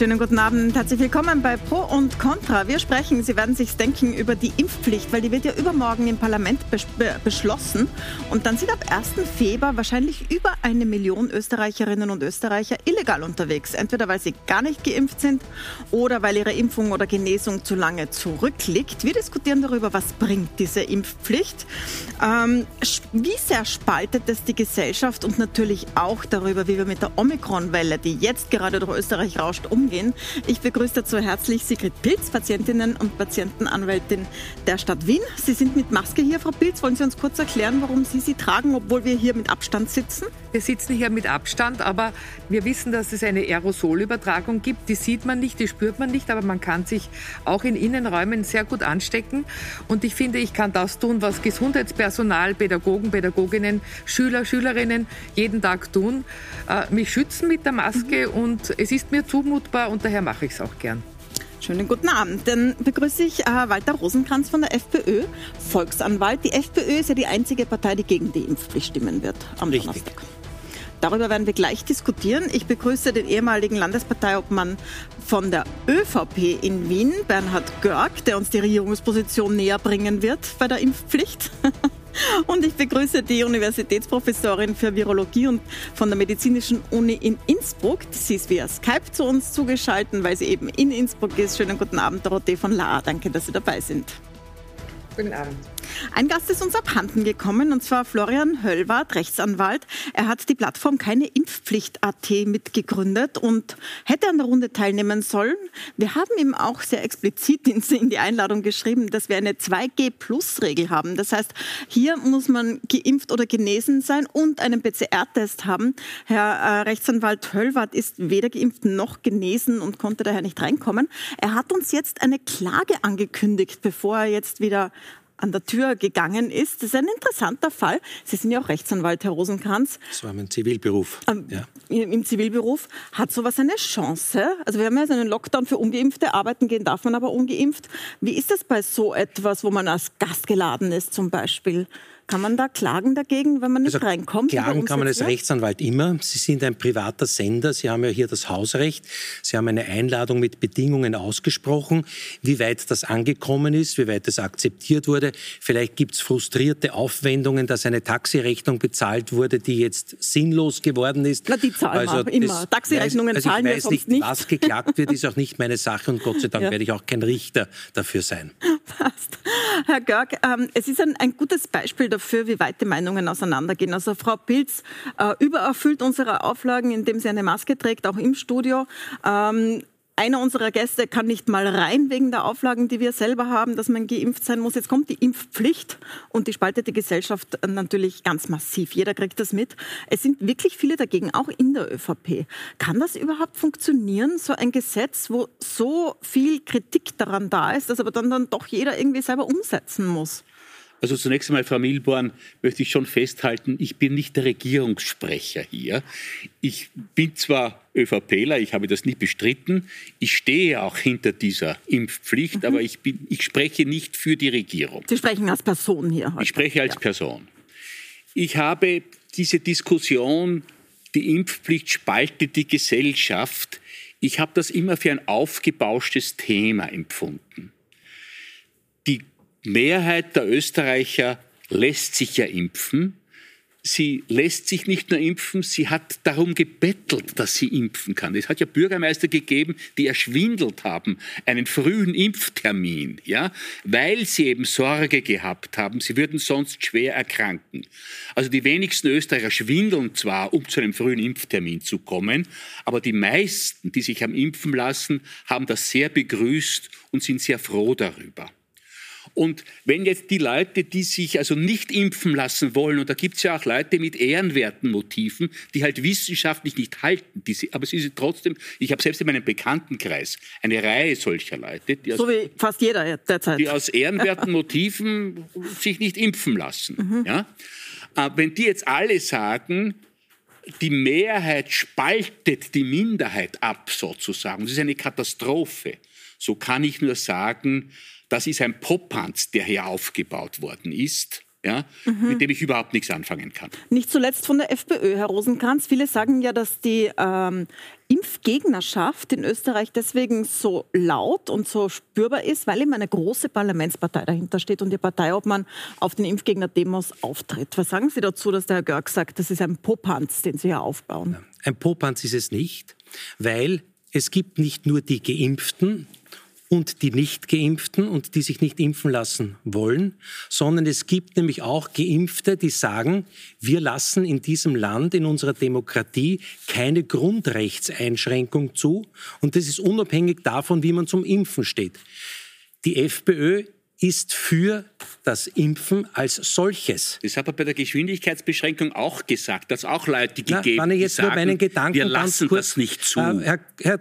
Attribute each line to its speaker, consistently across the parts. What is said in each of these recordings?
Speaker 1: Schönen guten Abend. Herzlich willkommen bei Pro und Contra. Wir sprechen, Sie werden sich denken, über die Impfpflicht, weil die wird ja übermorgen im Parlament bes beschlossen. Und dann sind ab 1. Februar wahrscheinlich über eine Million Österreicherinnen und Österreicher illegal unterwegs. Entweder weil sie gar nicht geimpft sind oder weil ihre Impfung oder Genesung zu lange zurückliegt. Wir diskutieren darüber, was bringt diese Impfpflicht, ähm, wie sehr spaltet es die Gesellschaft und natürlich auch darüber, wie wir mit der Omikron-Welle, die jetzt gerade durch Österreich rauscht, umgehen umgehen. Ich begrüße dazu herzlich Sigrid Pilz, Patientinnen und Patientenanwältin der Stadt Wien. Sie sind mit Maske hier, Frau Pilz. Wollen Sie uns kurz erklären, warum Sie sie tragen, obwohl wir hier mit Abstand sitzen?
Speaker 2: Wir sitzen hier mit Abstand, aber wir wissen, dass es eine Aerosolübertragung gibt. Die sieht man nicht, die spürt man nicht, aber man kann sich auch in Innenräumen sehr gut anstecken. Und ich finde, ich kann das tun, was Gesundheitspersonal, Pädagogen, Pädagoginnen, Schüler, Schülerinnen jeden Tag tun. Äh, mich schützen mit der Maske mhm. und es ist mir zumutbar, fruchtbar und daher mache ich es auch gern.
Speaker 1: Schönen guten Abend. Dann begrüße ich äh, Walter Rosenkranz von der FPÖ, Volksanwalt. Die FPÖ ist ja die einzige Partei, die gegen die Impfpflicht stimmen wird am Richtig. Donnerstag. Darüber werden wir gleich diskutieren. Ich begrüße den ehemaligen Landesparteiobmann von der ÖVP in Wien, Bernhard Görg, der uns die Regierungsposition näher bringen wird bei der Impfpflicht. Und ich begrüße die Universitätsprofessorin für Virologie und von der Medizinischen Uni in Innsbruck. Sie ist via Skype zu uns zugeschaltet, weil sie eben in Innsbruck ist. Schönen guten Abend, Dorothee von La. Danke, dass Sie dabei sind.
Speaker 3: Guten Abend.
Speaker 1: Ein Gast ist uns abhanden gekommen, und zwar Florian Höllwart, Rechtsanwalt. Er hat die Plattform Keine Impfpflicht.at mitgegründet und hätte an der Runde teilnehmen sollen. Wir haben ihm auch sehr explizit in die Einladung geschrieben, dass wir eine 2G-Plus-Regel haben. Das heißt, hier muss man geimpft oder genesen sein und einen PCR-Test haben. Herr äh, Rechtsanwalt Höllwart ist weder geimpft noch genesen und konnte daher nicht reinkommen. Er hat uns jetzt eine Klage angekündigt, bevor er jetzt wieder an der Tür gegangen ist. Das ist ein interessanter Fall. Sie sind ja auch Rechtsanwalt, Herr Rosenkranz.
Speaker 4: Das war mein Zivilberuf.
Speaker 1: Ähm, ja. Im Zivilberuf hat sowas eine Chance? Also wir haben ja einen Lockdown für Ungeimpfte, arbeiten gehen darf man aber ungeimpft. Wie ist das bei so etwas, wo man als Gast geladen ist zum Beispiel? Kann man da klagen dagegen, wenn man nicht also reinkommt?
Speaker 4: Klagen kann man als Rechtsanwalt immer. Sie sind ein privater Sender. Sie haben ja hier das Hausrecht. Sie haben eine Einladung mit Bedingungen ausgesprochen. Wie weit das angekommen ist, wie weit das akzeptiert wurde. Vielleicht gibt es frustrierte Aufwendungen, dass eine Taxirechnung bezahlt wurde, die jetzt sinnlos geworden ist.
Speaker 1: Na, die zahlen also, wir immer. Taxirechnungen
Speaker 4: weiß,
Speaker 1: also zahlen
Speaker 4: wir sonst nicht. nicht. Was geklagt wird, ist auch nicht meine Sache und Gott sei Dank ja. werde ich auch kein Richter dafür sein.
Speaker 1: Passt. Herr Görg, ähm, es ist ein, ein gutes Beispiel dafür, dafür, wie weit die Meinungen auseinandergehen. Also Frau Pilz äh, übererfüllt unsere Auflagen, indem sie eine Maske trägt, auch im Studio. Ähm, einer unserer Gäste kann nicht mal rein wegen der Auflagen, die wir selber haben, dass man geimpft sein muss. Jetzt kommt die Impfpflicht und die spaltet die Gesellschaft natürlich ganz massiv. Jeder kriegt das mit. Es sind wirklich viele dagegen, auch in der ÖVP. Kann das überhaupt funktionieren, so ein Gesetz, wo so viel Kritik daran da ist, dass aber dann, dann doch jeder irgendwie selber umsetzen muss?
Speaker 5: Also zunächst einmal, Frau Milborn, möchte ich schon festhalten, ich bin nicht der Regierungssprecher hier. Ich bin zwar ÖVPler, ich habe das nicht bestritten. Ich stehe auch hinter dieser Impfpflicht, mhm. aber ich, bin, ich spreche nicht für die Regierung.
Speaker 1: Sie sprechen als Person hier heute.
Speaker 5: Ich spreche als ja. Person. Ich habe diese Diskussion, die Impfpflicht spaltet die Gesellschaft, ich habe das immer für ein aufgebauschtes Thema empfunden. Die Mehrheit der Österreicher lässt sich ja impfen. Sie lässt sich nicht nur impfen, sie hat darum gebettelt, dass sie impfen kann. Es hat ja Bürgermeister gegeben, die erschwindelt haben, einen frühen Impftermin, ja, weil sie eben Sorge gehabt haben, sie würden sonst schwer erkranken. Also die wenigsten Österreicher schwindeln zwar, um zu einem frühen Impftermin zu kommen, aber die meisten, die sich haben impfen lassen, haben das sehr begrüßt und sind sehr froh darüber. Und wenn jetzt die Leute, die sich also nicht impfen lassen wollen, und da gibt es ja auch Leute mit ehrenwerten Motiven, die halt wissenschaftlich nicht halten, die, aber sie sind trotzdem, ich habe selbst in meinem Bekanntenkreis eine Reihe solcher Leute,
Speaker 1: die aus, so wie fast jeder derzeit.
Speaker 5: die aus ehrenwerten Motiven sich nicht impfen lassen. Mhm. Ja? Aber wenn die jetzt alle sagen, die Mehrheit spaltet die Minderheit ab, sozusagen, das ist eine Katastrophe, so kann ich nur sagen, das ist ein Popanz, der hier aufgebaut worden ist. ja, mhm. mit dem ich überhaupt nichts anfangen kann.
Speaker 1: Nicht zuletzt von der FPÖ, Herr Rosenkranz. Viele sagen ja, dass die ähm, Impfgegnerschaft in Österreich deswegen so laut und so spürbar ist, weil eben eine große Parlamentspartei dahinter steht und die Parteiobmann auf den Impfgegner-Demos auftritt. Was sagen Sie dazu, dass der Herr Görg sagt, das ist ein Popanz, den Sie hier aufbauen?
Speaker 4: Ein Popanz ist es nicht, weil es gibt nicht nur die Geimpften, und die Nicht-Geimpften und die sich nicht impfen lassen wollen, sondern es gibt nämlich auch Geimpfte, die sagen, wir lassen in diesem Land, in unserer Demokratie, keine Grundrechtseinschränkung zu. Und das ist unabhängig davon, wie man zum Impfen steht. Die FPÖ ist für das Impfen als solches.
Speaker 5: Das hat er bei der Geschwindigkeitsbeschränkung auch gesagt, dass auch Leute gegeben,
Speaker 4: Na, wenn ich jetzt
Speaker 5: die sagen,
Speaker 4: nur meinen Gedanken
Speaker 5: wir lassen
Speaker 4: kurz,
Speaker 5: das nicht zu.
Speaker 4: Äh, Herr, Herr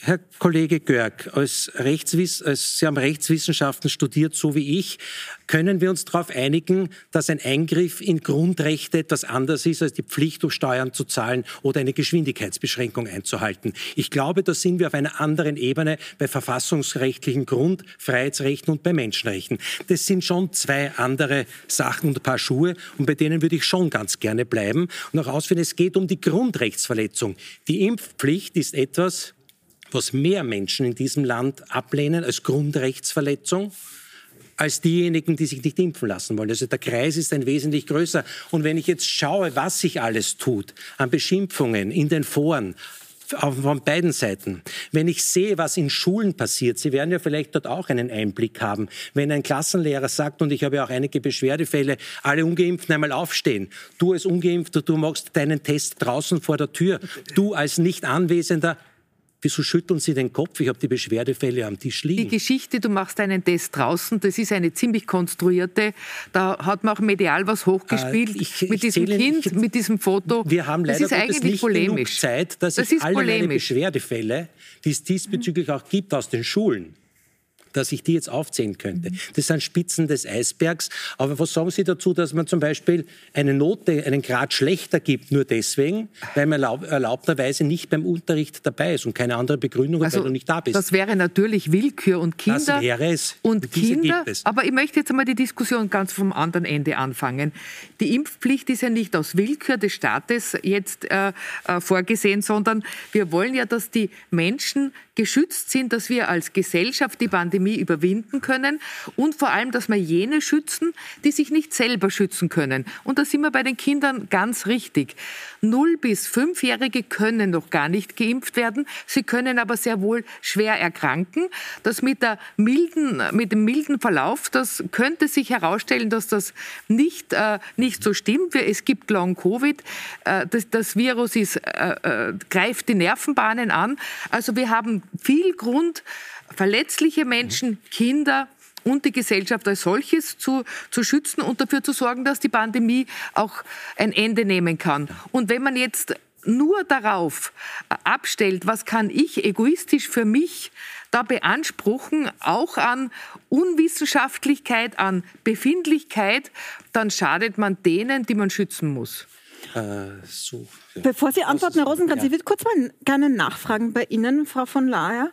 Speaker 4: Herr Kollege Görg, als, Rechtswiss als Sie haben Rechtswissenschaften studiert, so wie ich, können wir uns darauf einigen, dass ein Eingriff in Grundrechte etwas anders ist, als die Pflicht, um Steuern zu zahlen oder eine Geschwindigkeitsbeschränkung einzuhalten. Ich glaube, da sind wir auf einer anderen Ebene bei verfassungsrechtlichen Grundfreiheitsrechten und bei Menschenrechten. Das sind schon zwei andere Sachen und ein paar Schuhe und bei denen würde ich schon ganz gerne bleiben und auch ausführen, es geht um die Grundrechtsverletzung. Die Impfpflicht ist etwas, was mehr Menschen in diesem Land ablehnen als Grundrechtsverletzung als diejenigen, die sich nicht impfen lassen wollen. Also der Kreis ist ein wesentlich größer. Und wenn ich jetzt schaue, was sich alles tut an Beschimpfungen in den Foren, von beiden Seiten. Wenn ich sehe, was in Schulen passiert, Sie werden ja vielleicht dort auch einen Einblick haben, wenn ein Klassenlehrer sagt, und ich habe ja auch einige Beschwerdefälle, alle Ungeimpften einmal aufstehen. Du als Ungeimpfter, du machst deinen Test draußen vor der Tür. Du als nicht Anwesender Wieso schütteln Sie den Kopf? Ich habe die Beschwerdefälle am Tisch liegen.
Speaker 2: Die Geschichte, du machst einen Test draußen, das ist eine ziemlich konstruierte. Da hat man auch medial was hochgespielt äh, ich, mit diesem Kind, nicht, mit diesem Foto.
Speaker 4: Wir haben leider das ist eigentlich nicht polemisch. genug Zeit, dass das ich alle meine Beschwerdefälle, die es diesbezüglich auch gibt aus den Schulen, dass ich die jetzt aufzählen könnte. Das sind Spitzen des Eisbergs. Aber was sagen Sie dazu, dass man zum Beispiel eine Note, einen Grad schlechter gibt, nur deswegen, weil man erlaub, erlaubterweise nicht beim Unterricht dabei ist und keine andere Begründung, also, weil du nicht da bist?
Speaker 2: Das wäre natürlich Willkür und Kinder.
Speaker 4: Das wäre es.
Speaker 2: Und Diese Kinder. Aber ich möchte jetzt einmal die Diskussion ganz vom anderen Ende anfangen. Die Impfpflicht ist ja nicht aus Willkür des Staates jetzt äh, äh, vorgesehen, sondern wir wollen ja, dass die Menschen geschützt sind, dass wir als Gesellschaft die Pandemie überwinden können und vor allem, dass wir jene schützen, die sich nicht selber schützen können. Und da sind wir bei den Kindern ganz richtig. Null bis fünfjährige können noch gar nicht geimpft werden. Sie können aber sehr wohl schwer erkranken. Das mit, der milden, mit dem milden Verlauf, das könnte sich herausstellen, dass das nicht, äh, nicht so stimmt. Es gibt Long-Covid. Äh, das, das, Virus ist, äh, äh greift die Nervenbahnen an. Also wir haben viel Grund, verletzliche Menschen, Kinder und die Gesellschaft als solches zu, zu schützen und dafür zu sorgen, dass die Pandemie auch ein Ende nehmen kann. Und wenn man jetzt nur darauf abstellt, was kann ich egoistisch für mich da beanspruchen, auch an Unwissenschaftlichkeit, an Befindlichkeit, dann schadet man denen, die man schützen muss.
Speaker 1: Äh, so. Bevor Sie antworten, Herr Rosenkranz, ja. ich würde kurz mal gerne nachfragen bei Ihnen, Frau von Laer.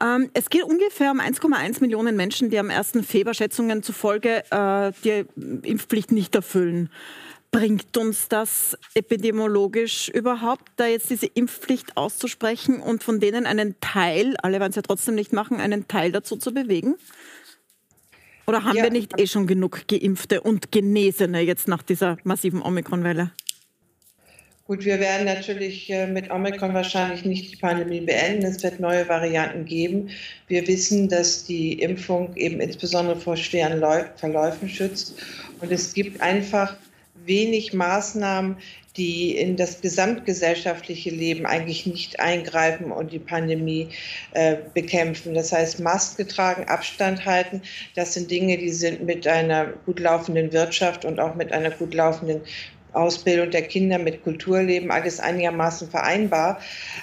Speaker 1: Ähm, es geht ungefähr um 1,1 Millionen Menschen, die am ersten Februar-Schätzungen zufolge äh, die Impfpflicht nicht erfüllen. Bringt uns das epidemiologisch überhaupt, da jetzt diese Impfpflicht auszusprechen und von denen einen Teil, alle werden es ja trotzdem nicht machen, einen Teil dazu zu bewegen? Oder haben ja. wir nicht eh schon genug Geimpfte und Genesene jetzt nach dieser massiven Omikron-Welle?
Speaker 3: Gut, wir werden natürlich äh, mit Omikron wahrscheinlich nicht die Pandemie beenden. Es wird neue Varianten geben. Wir wissen, dass die Impfung eben insbesondere vor schweren Verläufen schützt. Und es gibt einfach wenig Maßnahmen, die in das gesamtgesellschaftliche Leben eigentlich nicht eingreifen und die Pandemie äh, bekämpfen. Das heißt, Maske tragen, Abstand halten, das sind Dinge, die sind mit einer gut laufenden Wirtschaft und auch mit einer gut laufenden Ausbildung der Kinder mit Kulturleben, alles einigermaßen vereinbar.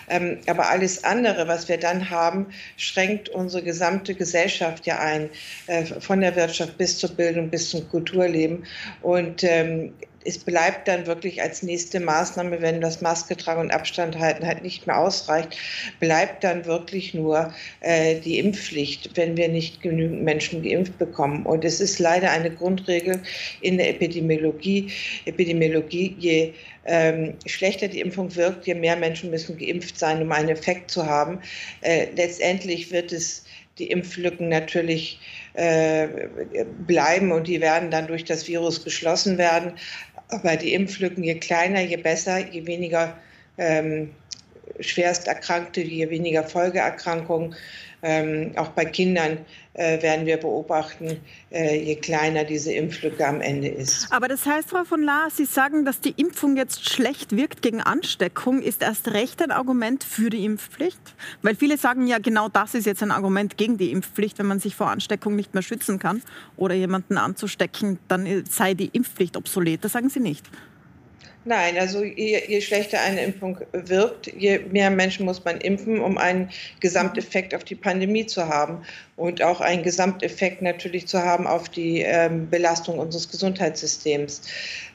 Speaker 3: Ähm, aber alles andere, was wir dann haben, schränkt unsere gesamte Gesellschaft ja ein, äh, von der Wirtschaft bis zur Bildung, bis zum Kulturleben. Und ähm, es bleibt dann wirklich als nächste Maßnahme, wenn das Maske tragen und Abstand halten halt nicht mehr ausreicht, bleibt dann wirklich nur äh, die Impfpflicht, wenn wir nicht genügend Menschen geimpft bekommen. Und es ist leider eine Grundregel in der Epidemiologie. Epidemiologie, je ähm, schlechter die Impfung wirkt, je mehr Menschen müssen geimpft sein, um einen Effekt zu haben. Äh, letztendlich wird es die Impflücken natürlich äh, bleiben und die werden dann durch das Virus geschlossen werden. Aber die Impflücken, je kleiner, je besser, je weniger ähm, Schwersterkrankte, je weniger Folgeerkrankungen, ähm, auch bei Kindern äh, werden wir beobachten, äh, je kleiner diese Impflücke am Ende ist.
Speaker 1: Aber das heißt, Frau von Lahr, Sie sagen, dass die Impfung jetzt schlecht wirkt gegen Ansteckung. Ist erst recht ein Argument für die Impfpflicht? Weil viele sagen ja, genau das ist jetzt ein Argument gegen die Impfpflicht, wenn man sich vor Ansteckung nicht mehr schützen kann oder jemanden anzustecken, dann sei die Impfpflicht obsolet. Das sagen Sie nicht.
Speaker 3: Nein, also je, je, schlechter eine Impfung wirkt, je mehr Menschen muss man impfen, um einen Gesamteffekt auf die Pandemie zu haben und auch einen Gesamteffekt natürlich zu haben auf die ähm, Belastung unseres Gesundheitssystems.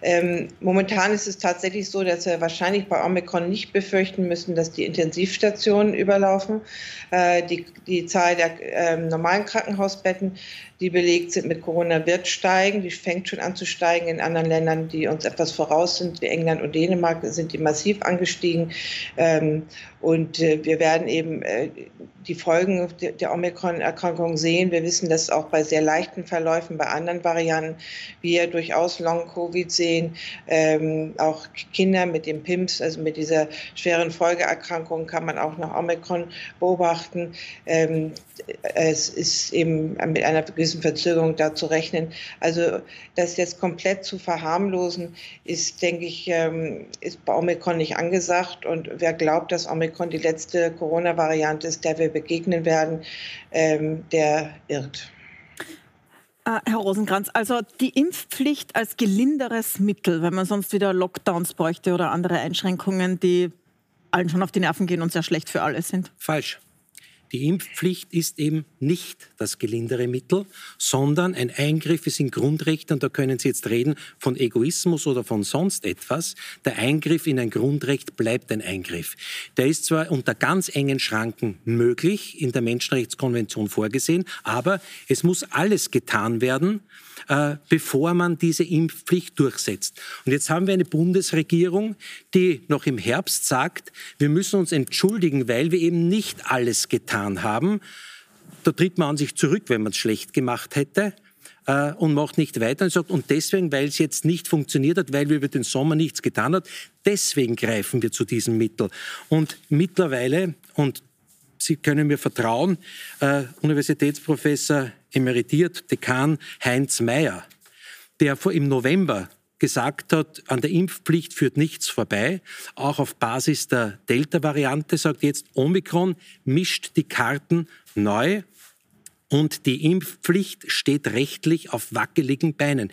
Speaker 3: Ähm, momentan ist es tatsächlich so, dass wir wahrscheinlich bei Omikron nicht befürchten müssen, dass die Intensivstationen überlaufen. Äh, die, die Zahl der äh, normalen Krankenhausbetten, die belegt sind mit Corona, wird steigen. Die fängt schon an zu steigen. In anderen Ländern, die uns etwas voraus sind, wie England und Dänemark, sind die massiv angestiegen. Ähm, und äh, wir werden eben äh, die Folgen der Omikron-Erkrankung sehen. Wir wissen das auch bei sehr leichten Verläufen, bei anderen Varianten. Wir durchaus Long-Covid sehen. Ähm, auch Kinder mit dem PIMS, also mit dieser schweren Folgeerkrankung, kann man auch nach Omikron beobachten. Ähm, es ist eben mit einer gewissen Verzögerung da zu rechnen. Also das jetzt komplett zu verharmlosen, ist, denke ich, ähm, ist bei Omikron nicht angesagt. Und wer glaubt, dass Omikron die letzte Corona-Variante ist, der wir begegnen werden, ähm, der irrt.
Speaker 1: Äh, Herr Rosenkranz, also die Impfpflicht als gelinderes Mittel, wenn man sonst wieder Lockdowns bräuchte oder andere Einschränkungen, die allen schon auf die Nerven gehen und sehr schlecht für alle sind.
Speaker 4: Falsch. Die Impfpflicht ist eben nicht das gelindere Mittel, sondern ein Eingriff ist in Grundrechte, und da können Sie jetzt reden von Egoismus oder von sonst etwas. Der Eingriff in ein Grundrecht bleibt ein Eingriff. Der ist zwar unter ganz engen Schranken möglich, in der Menschenrechtskonvention vorgesehen, aber es muss alles getan werden, äh, bevor man diese Impfpflicht durchsetzt. Und jetzt haben wir eine Bundesregierung, die noch im Herbst sagt, wir müssen uns entschuldigen, weil wir eben nicht alles getan haben. Da tritt man an sich zurück, wenn man es schlecht gemacht hätte äh, und macht nicht weiter und sagt, und deswegen, weil es jetzt nicht funktioniert hat, weil wir über den Sommer nichts getan haben, deswegen greifen wir zu diesem Mittel. Und mittlerweile, und Sie können mir vertrauen, äh, Universitätsprofessor emeritiert Dekan Heinz Mayer, der vor im November gesagt hat, an der Impfpflicht führt nichts vorbei, auch auf Basis der Delta-Variante, sagt jetzt Omikron mischt die Karten neu und die Impfpflicht steht rechtlich auf wackeligen Beinen.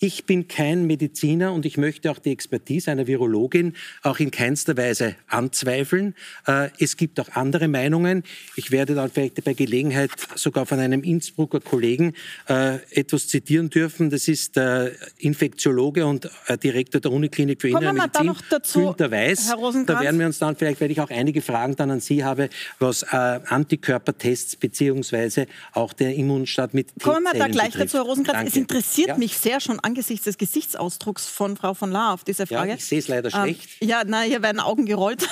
Speaker 4: Ich bin kein Mediziner und ich möchte auch die Expertise einer Virologin auch in keinster Weise anzweifeln. Äh, es gibt auch andere Meinungen. Ich werde dann vielleicht bei Gelegenheit sogar von einem Innsbrucker Kollegen äh, etwas zitieren dürfen. Das ist der Infektiologe und äh, Direktor der Uniklinik für Innere Medizin, Günter Weiß. Da werden wir uns dann vielleicht, weil ich auch einige Fragen dann an Sie habe, was Antikörpertests beziehungsweise auch der Immunstaat mit
Speaker 1: Kommen wir da gleich betrifft. dazu, Herr Rosenkranz. Es interessiert ja. mich sehr schon angesichts des Gesichtsausdrucks von Frau von Lahr auf diese Frage.
Speaker 4: Ja, ich sehe es leider ähm, schlecht.
Speaker 1: ja, na, hier werden Augen gerollt.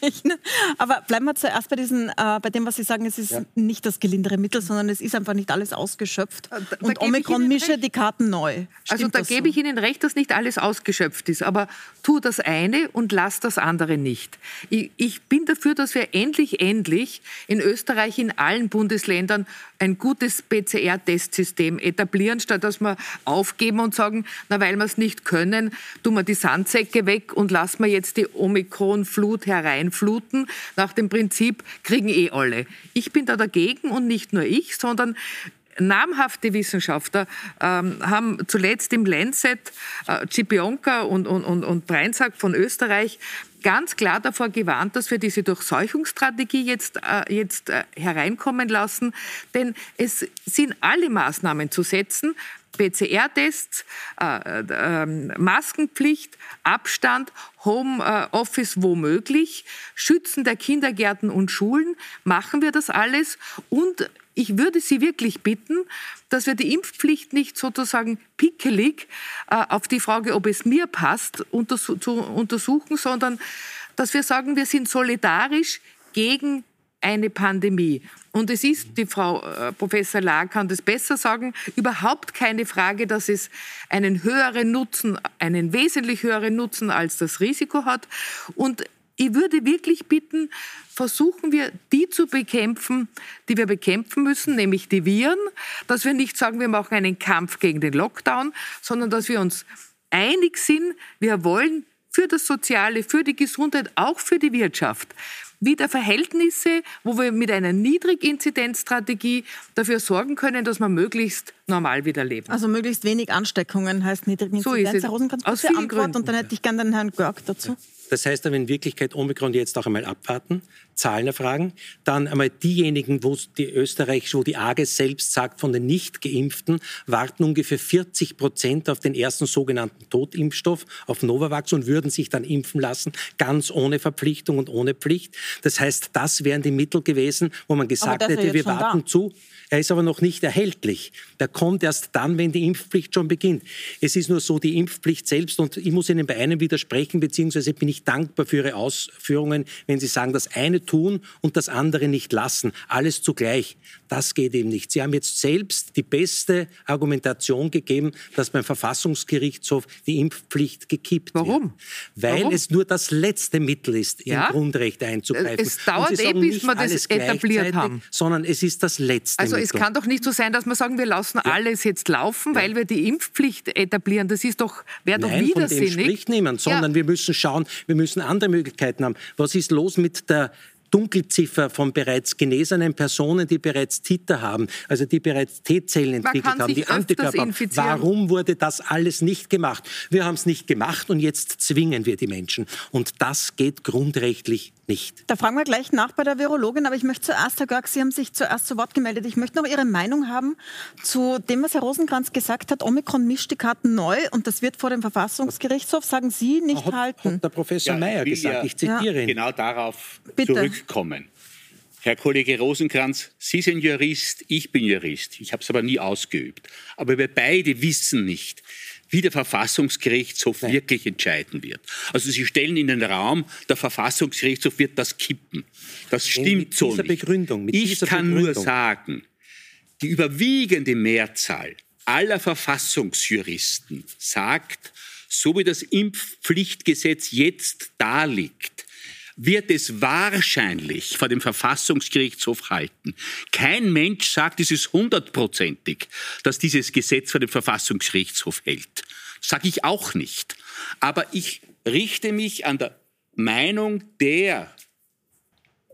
Speaker 1: Ja. Aber bleiben wir zuerst bei, diesen, äh, bei dem, was Sie sagen, es ist ja. nicht das gelindere Mittel, sondern es ist einfach nicht alles ausgeschöpft. Äh, da, Und Omikron mische die Karten neu.
Speaker 2: Stimmt also da gebe so? ich Ihnen recht, dass nicht alles ausgeschöpft ist. Aber tu das eine und lass das andere nicht. Ich, ich bin dafür, dass wir endlich, endlich in Österreich, in allen Bundesländern ein gutes PCR-Testsystem etablieren, statt dass wir aufgeben und sagen, na, weil wir es nicht können, tun wir die Sandsäcke weg und lassen wir jetzt die Omikron-Flut hereinfluten. Nach dem Prinzip kriegen eh alle. Ich bin da dagegen und nicht nur ich, sondern namhafte Wissenschaftler ähm, haben zuletzt im Lancet äh, Cipionka und, und, und, und Breinsack von Österreich ganz klar davor gewarnt, dass wir diese Durchseuchungsstrategie jetzt, äh, jetzt äh, hereinkommen lassen. Denn es sind alle Maßnahmen zu setzen, PCR-Tests, äh, äh, Maskenpflicht, Abstand, Homeoffice womöglich, Schützen der Kindergärten und Schulen, machen wir das alles. Und ich würde Sie wirklich bitten, dass wir die Impfpflicht nicht sozusagen pickelig äh, auf die Frage, ob es mir passt, untersu zu untersuchen, sondern dass wir sagen, wir sind solidarisch gegen eine Pandemie. Und es ist, die Frau äh, Professor Lahr kann das besser sagen, überhaupt keine Frage, dass es einen höheren Nutzen, einen wesentlich höheren Nutzen als das Risiko hat. Und ich würde wirklich bitten, versuchen wir, die zu bekämpfen, die wir bekämpfen müssen, nämlich die Viren, dass wir nicht sagen, wir machen einen Kampf gegen den Lockdown, sondern dass wir uns einig sind, wir wollen für das Soziale, für die Gesundheit, auch für die Wirtschaft wieder Verhältnisse, wo wir mit einer Niedriginzidenzstrategie dafür sorgen können, dass wir möglichst normal wieder leben.
Speaker 1: Also möglichst wenig Ansteckungen heißt Niedriginzidenz. So ist es. Herr Rosenkranz, Antwort Gründen. und dann hätte ich gerne den Herrn Görg dazu.
Speaker 4: Das heißt aber in Wirklichkeit Omikron jetzt auch einmal abwarten, Zahlen erfragen, dann einmal diejenigen, wo die Österreich, wo die AGES selbst sagt, von den Nicht-Geimpften warten ungefähr 40 Prozent auf den ersten sogenannten Totimpfstoff, auf Novavax und würden sich dann impfen lassen, ganz ohne Verpflichtung und ohne Pflicht. Das heißt, das wären die Mittel gewesen, wo man gesagt hätte, wir warten da. zu. Er ist aber noch nicht erhältlich. Der kommt erst dann, wenn die Impfpflicht schon beginnt. Es ist nur so, die Impfpflicht selbst, und ich muss Ihnen bei einem widersprechen, beziehungsweise bin ich dankbar für Ihre Ausführungen, wenn Sie sagen, das eine tun und das andere nicht lassen. Alles zugleich. Das geht eben nicht. Sie haben jetzt selbst die beste Argumentation gegeben, dass beim Verfassungsgerichtshof die Impfpflicht gekippt
Speaker 2: Warum?
Speaker 4: wird. Weil Warum? es nur das letzte Mittel ist, ja? im Grundrecht einzugreifen.
Speaker 2: Es dauert eh, bis wir das etabliert haben.
Speaker 4: Sondern es ist das letzte
Speaker 2: also Mittel. Also es kann doch nicht so sein, dass wir sagen, wir lassen ja. alles jetzt laufen, ja. weil wir die Impfpflicht etablieren. Das ist doch, wäre doch widersinnig.
Speaker 4: Von dem spricht niemand, sondern wir müssen schauen, wir müssen andere Möglichkeiten haben. Was ist los mit der Dunkelziffer von bereits genesenen Personen, die bereits Titer haben, also die bereits T-Zellen entwickelt haben, die Antikörper haben. Warum wurde das alles nicht gemacht? Wir haben es nicht gemacht und jetzt zwingen wir die Menschen. Und das geht grundrechtlich nicht.
Speaker 1: Da fragen wir gleich nach bei der Virologin, aber ich möchte zuerst, Herr Görg, Sie haben sich zuerst zu Wort gemeldet. Ich möchte noch Ihre Meinung haben zu dem, was Herr Rosenkranz gesagt hat. Omikron mischt die Karten neu und das wird vor dem Verfassungsgerichtshof, sagen Sie, nicht
Speaker 4: hat,
Speaker 1: halten.
Speaker 4: Hat der Professor ja, Mayer gesagt, ja, ich zitiere ihn.
Speaker 5: Genau darauf Bitte. zurückkommen. Herr Kollege Rosenkranz, Sie sind Jurist, ich bin Jurist. Ich habe es aber nie ausgeübt. Aber wir beide wissen nicht, wie der Verfassungsgerichtshof Nein. wirklich entscheiden wird. Also Sie stellen in den Raum, der Verfassungsgerichtshof wird das kippen. Das stimmt so nicht. Ich kann Begründung. nur sagen, die überwiegende Mehrzahl aller Verfassungsjuristen sagt, so wie das Impfpflichtgesetz jetzt da liegt, wird es wahrscheinlich vor dem Verfassungsgerichtshof halten. Kein Mensch sagt, es ist hundertprozentig, dass dieses Gesetz vor dem Verfassungsgerichtshof hält. Sage ich auch nicht. Aber ich richte mich an der Meinung der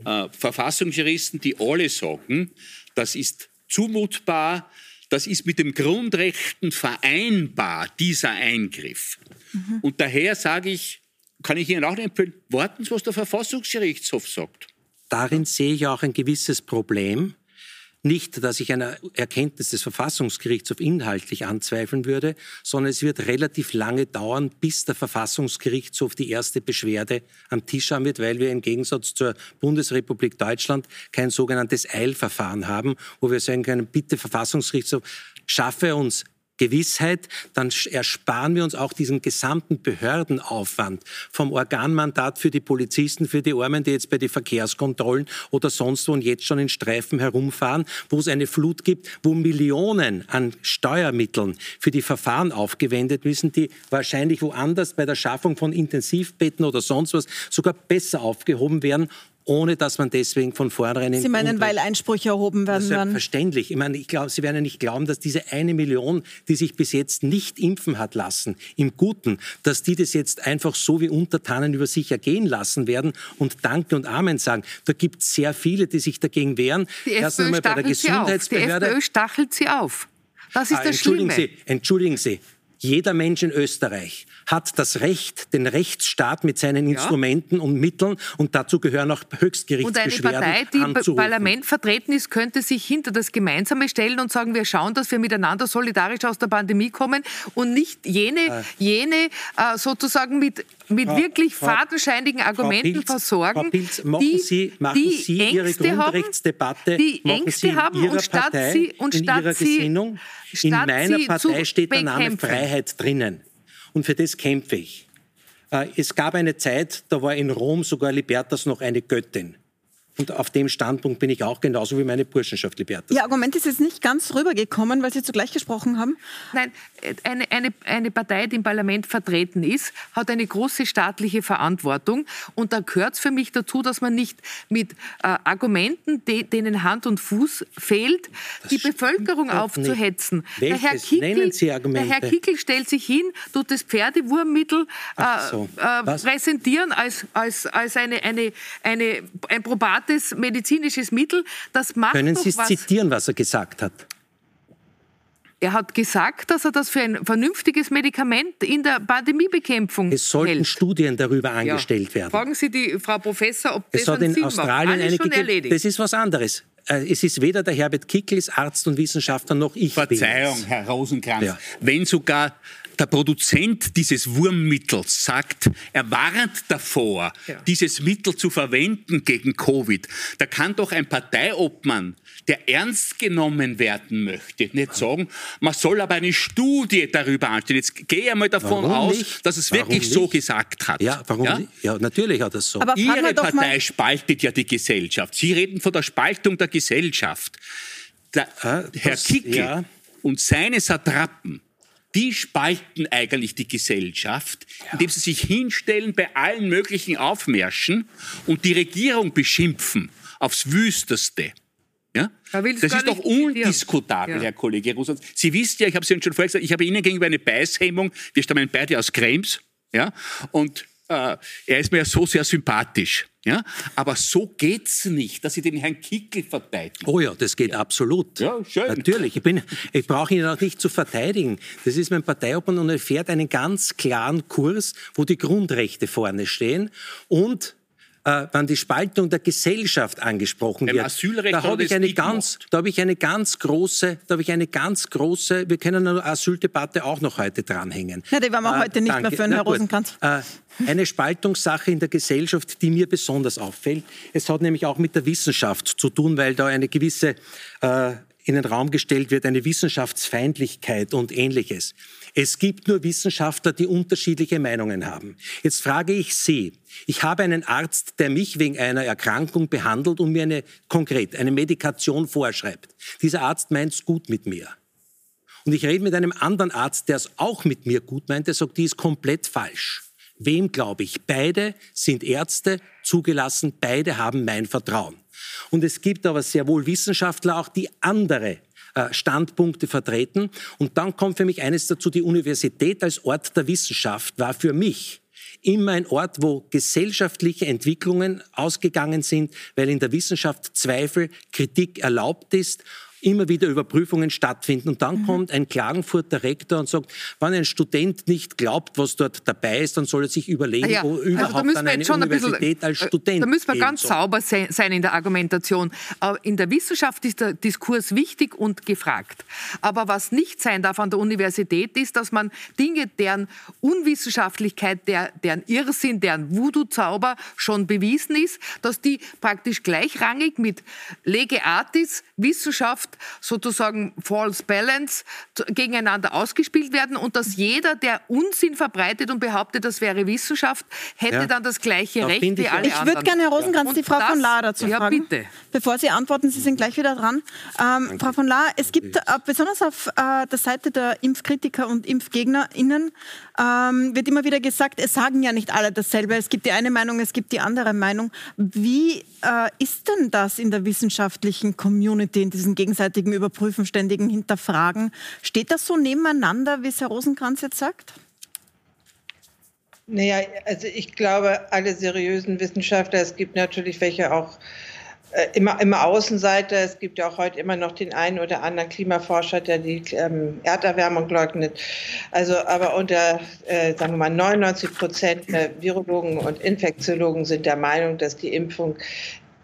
Speaker 5: äh, Verfassungsjuristen, die alle sagen, das ist zumutbar, das ist mit dem Grundrechten vereinbar, dieser Eingriff. Mhm. Und daher sage ich, kann ich Ihnen auch empfehlen, warten Sie, was der Verfassungsgerichtshof sagt.
Speaker 4: Darin sehe ich auch ein gewisses Problem. Nicht, dass ich eine Erkenntnis des Verfassungsgerichtshofs inhaltlich anzweifeln würde, sondern es wird relativ lange dauern, bis der Verfassungsgerichtshof die erste Beschwerde am Tisch haben wird, weil wir im Gegensatz zur Bundesrepublik Deutschland kein sogenanntes Eilverfahren haben, wo wir sagen können, bitte Verfassungsgerichtshof, schaffe uns Gewissheit, dann ersparen wir uns auch diesen gesamten Behördenaufwand vom Organmandat für die Polizisten, für die Armen, die jetzt bei den Verkehrskontrollen oder sonst wo und jetzt schon in Streifen herumfahren, wo es eine Flut gibt, wo Millionen an Steuermitteln für die Verfahren aufgewendet müssen, die wahrscheinlich woanders bei der Schaffung von Intensivbetten oder sonst was sogar besser aufgehoben werden ohne dass man deswegen von vornherein...
Speaker 1: Sie meinen, weil Einsprüche erhoben werden?
Speaker 4: Selbstverständlich. Ich meine, ich glaube, Sie werden ja nicht glauben, dass diese eine Million, die sich bis jetzt nicht impfen hat lassen, im Guten, dass die das jetzt einfach so wie Untertanen über sich ergehen lassen werden und Danke und Amen sagen. Da gibt es sehr viele, die sich dagegen wehren.
Speaker 2: Die FPÖ stachelt sie auf. Die FPÖ stachelt sie auf. Das ist ah, das
Speaker 4: entschuldigen
Speaker 2: Schlimme.
Speaker 4: Sie, entschuldigen Sie, jeder Mensch in Österreich hat das Recht, den Rechtsstaat mit seinen Instrumenten ja. und Mitteln, und dazu gehören auch Höchstgerichtsbeschwerden,
Speaker 2: Und eine Partei, die anzurufen. im Parlament vertreten ist, könnte sich hinter das Gemeinsame stellen und sagen, wir schauen, dass wir miteinander solidarisch aus der Pandemie kommen und nicht jene, äh. jene äh, sozusagen mit, mit Frau, wirklich Frau, fadenscheinigen Argumenten Pilz, versorgen,
Speaker 4: Pilz, machen die, Sie, die Sie Ihre Grundrechtsdebatte,
Speaker 2: haben, die Ängste haben und statt
Speaker 4: Partei,
Speaker 2: sie, und statt
Speaker 4: in Ihrer
Speaker 2: sie,
Speaker 4: Gesinnung, in meiner Partei steht der Name Freiheit drinnen. Und für das kämpfe ich. Äh, es gab eine Zeit, da war in Rom sogar Libertas noch eine Göttin. Und auf dem Standpunkt bin ich auch genauso wie meine Burschenschaft Libertas.
Speaker 1: Ihr Argument ist jetzt nicht ganz rübergekommen, weil Sie zugleich gesprochen haben.
Speaker 2: Nein, eine, eine, eine Partei, die im Parlament vertreten ist, hat eine große staatliche Verantwortung. Und da gehört es für mich dazu, dass man nicht mit äh, Argumenten, de, denen Hand und Fuß fehlt, das die Bevölkerung aufzuhetzen.
Speaker 4: Der Herr, Kickel, der
Speaker 2: Herr Kickel stellt sich hin, tut das Pferdewurmmittel äh, so. äh, präsentieren als, als, als eine, eine, eine, ein probates probates medizinisches Mittel. Das macht
Speaker 4: Können Sie es zitieren, was er gesagt hat?
Speaker 2: Er hat gesagt, dass er das für ein vernünftiges Medikament in der Pandemiebekämpfung
Speaker 4: Es sollten
Speaker 2: hält.
Speaker 4: Studien darüber angestellt ja. werden.
Speaker 2: Fragen Sie die Frau Professor, ob
Speaker 4: das
Speaker 2: es
Speaker 4: hat in Australien eine gegeben. Das ist was anderes. Äh, es ist weder der Herbert Kickels Arzt und Wissenschaftler noch ich.
Speaker 5: Verzeihung, Herr Rosenkranz. Ja. Wenn sogar der Produzent dieses Wurmmittels sagt, er warnt davor, ja. dieses Mittel zu verwenden gegen Covid, da kann doch ein Parteiobmann, der ernst genommen werden möchte, nicht sagen, man soll aber eine Studie darüber anstellen. Jetzt gehe ich einmal davon warum aus, nicht? dass es warum wirklich nicht? so gesagt hat.
Speaker 4: Ja, warum ja? nicht? Ja, natürlich hat er es so.
Speaker 5: Aber Ihre Partei spaltet ja die Gesellschaft. Sie reden von der Spaltung der Gesellschaft. Der, ah, Herr das, Kickel ja. und seine Satrapen die spalten eigentlich die Gesellschaft, ja. indem sie sich hinstellen bei allen möglichen Aufmärschen und die Regierung beschimpfen aufs Wüsteste. Ja? Das ist doch undiskutabel, ja. Herr Kollege Russland. Sie wissen ja, ich habe es Ihnen schon vorher gesagt, ich habe Ihnen gegenüber eine Beißhemmung. Wir stammen beide aus Krems. Ja? Und äh, er ist mir ja so sehr sympathisch. Ja? Aber so geht es nicht, dass Sie den Herrn Kickel verteidigen.
Speaker 4: Oh ja, das geht ja. absolut. Ja, schön. Natürlich. Ich, ich brauche ihn auch nicht zu verteidigen. Das ist mein Parteiobmann und er fährt einen ganz klaren Kurs, wo die Grundrechte vorne stehen und äh, wenn die Spaltung der Gesellschaft angesprochen wird, Asylrecht da habe ich eine ganz, da habe ich eine ganz große, da habe ich eine ganz große, wir können eine Asyldebatte auch noch heute dranhängen.
Speaker 1: Ja, die werden wir äh, heute nicht danke. mehr führen, Herr Rosenkranz. Äh,
Speaker 4: eine Spaltungssache in der Gesellschaft, die mir besonders auffällt. Es hat nämlich auch mit der Wissenschaft zu tun, weil da eine gewisse äh, in den Raum gestellt wird, eine Wissenschaftsfeindlichkeit und ähnliches. Es gibt nur Wissenschaftler, die unterschiedliche Meinungen haben. Jetzt frage ich Sie, ich habe einen Arzt, der mich wegen einer Erkrankung behandelt und mir eine konkret eine Medikation vorschreibt. Dieser Arzt meint es gut mit mir. Und ich rede mit einem anderen Arzt, der es auch mit mir gut meint, der sagt, die ist komplett falsch. Wem glaube ich? Beide sind Ärzte, zugelassen, beide haben mein Vertrauen. Und es gibt aber sehr wohl Wissenschaftler auch, die andere Standpunkte vertreten. Und dann kommt für mich eines dazu, die Universität als Ort der Wissenschaft war für mich immer ein Ort, wo gesellschaftliche Entwicklungen ausgegangen sind, weil in der Wissenschaft Zweifel, Kritik erlaubt ist immer wieder Überprüfungen stattfinden. Und dann mhm. kommt ein Klagenfurter Rektor und sagt, wenn ein Student nicht glaubt, was dort dabei ist, dann soll er sich überlegen, ja, wo also überhaupt dann eine Universität ein bisschen, als Student
Speaker 2: Da müssen wir ganz soll. sauber sein in der Argumentation. In der Wissenschaft ist der Diskurs wichtig und gefragt. Aber was nicht sein darf an der Universität ist, dass man Dinge, deren Unwissenschaftlichkeit, der, deren Irrsinn, deren Voodoo-Zauber schon bewiesen ist, dass die praktisch gleichrangig mit Lege Artis, Wissenschaft, sozusagen False Balance gegeneinander ausgespielt werden und dass jeder, der Unsinn verbreitet und behauptet, das wäre Wissenschaft, hätte ja. dann das gleiche da Recht wie alle
Speaker 1: ich anderen. Ich würde gerne, Herr Rosenkranz, ja. die Frau das, von Lahr dazu ja, fragen. Bitte. Bevor Sie antworten, Sie sind gleich wieder dran. Ähm, Frau von Lahr, es gibt äh, besonders auf äh, der Seite der Impfkritiker und ImpfgegnerInnen ähm, wird immer wieder gesagt, es sagen ja nicht alle dasselbe. Es gibt die eine Meinung, es gibt die andere Meinung. Wie äh, ist denn das in der wissenschaftlichen Community, in diesen gegenseitigen Überprüfen, ständigen Hinterfragen? Steht das so nebeneinander, wie es Herr Rosenkranz jetzt sagt?
Speaker 3: Naja, also ich glaube, alle seriösen Wissenschaftler, es gibt natürlich welche auch äh, immer, immer Außenseiter. Es gibt ja auch heute immer noch den einen oder anderen Klimaforscher, der die ähm, Erderwärmung leugnet. Also, aber unter, äh, sagen wir mal, 99 Prozent der Virologen und Infektiologen sind der Meinung, dass die Impfung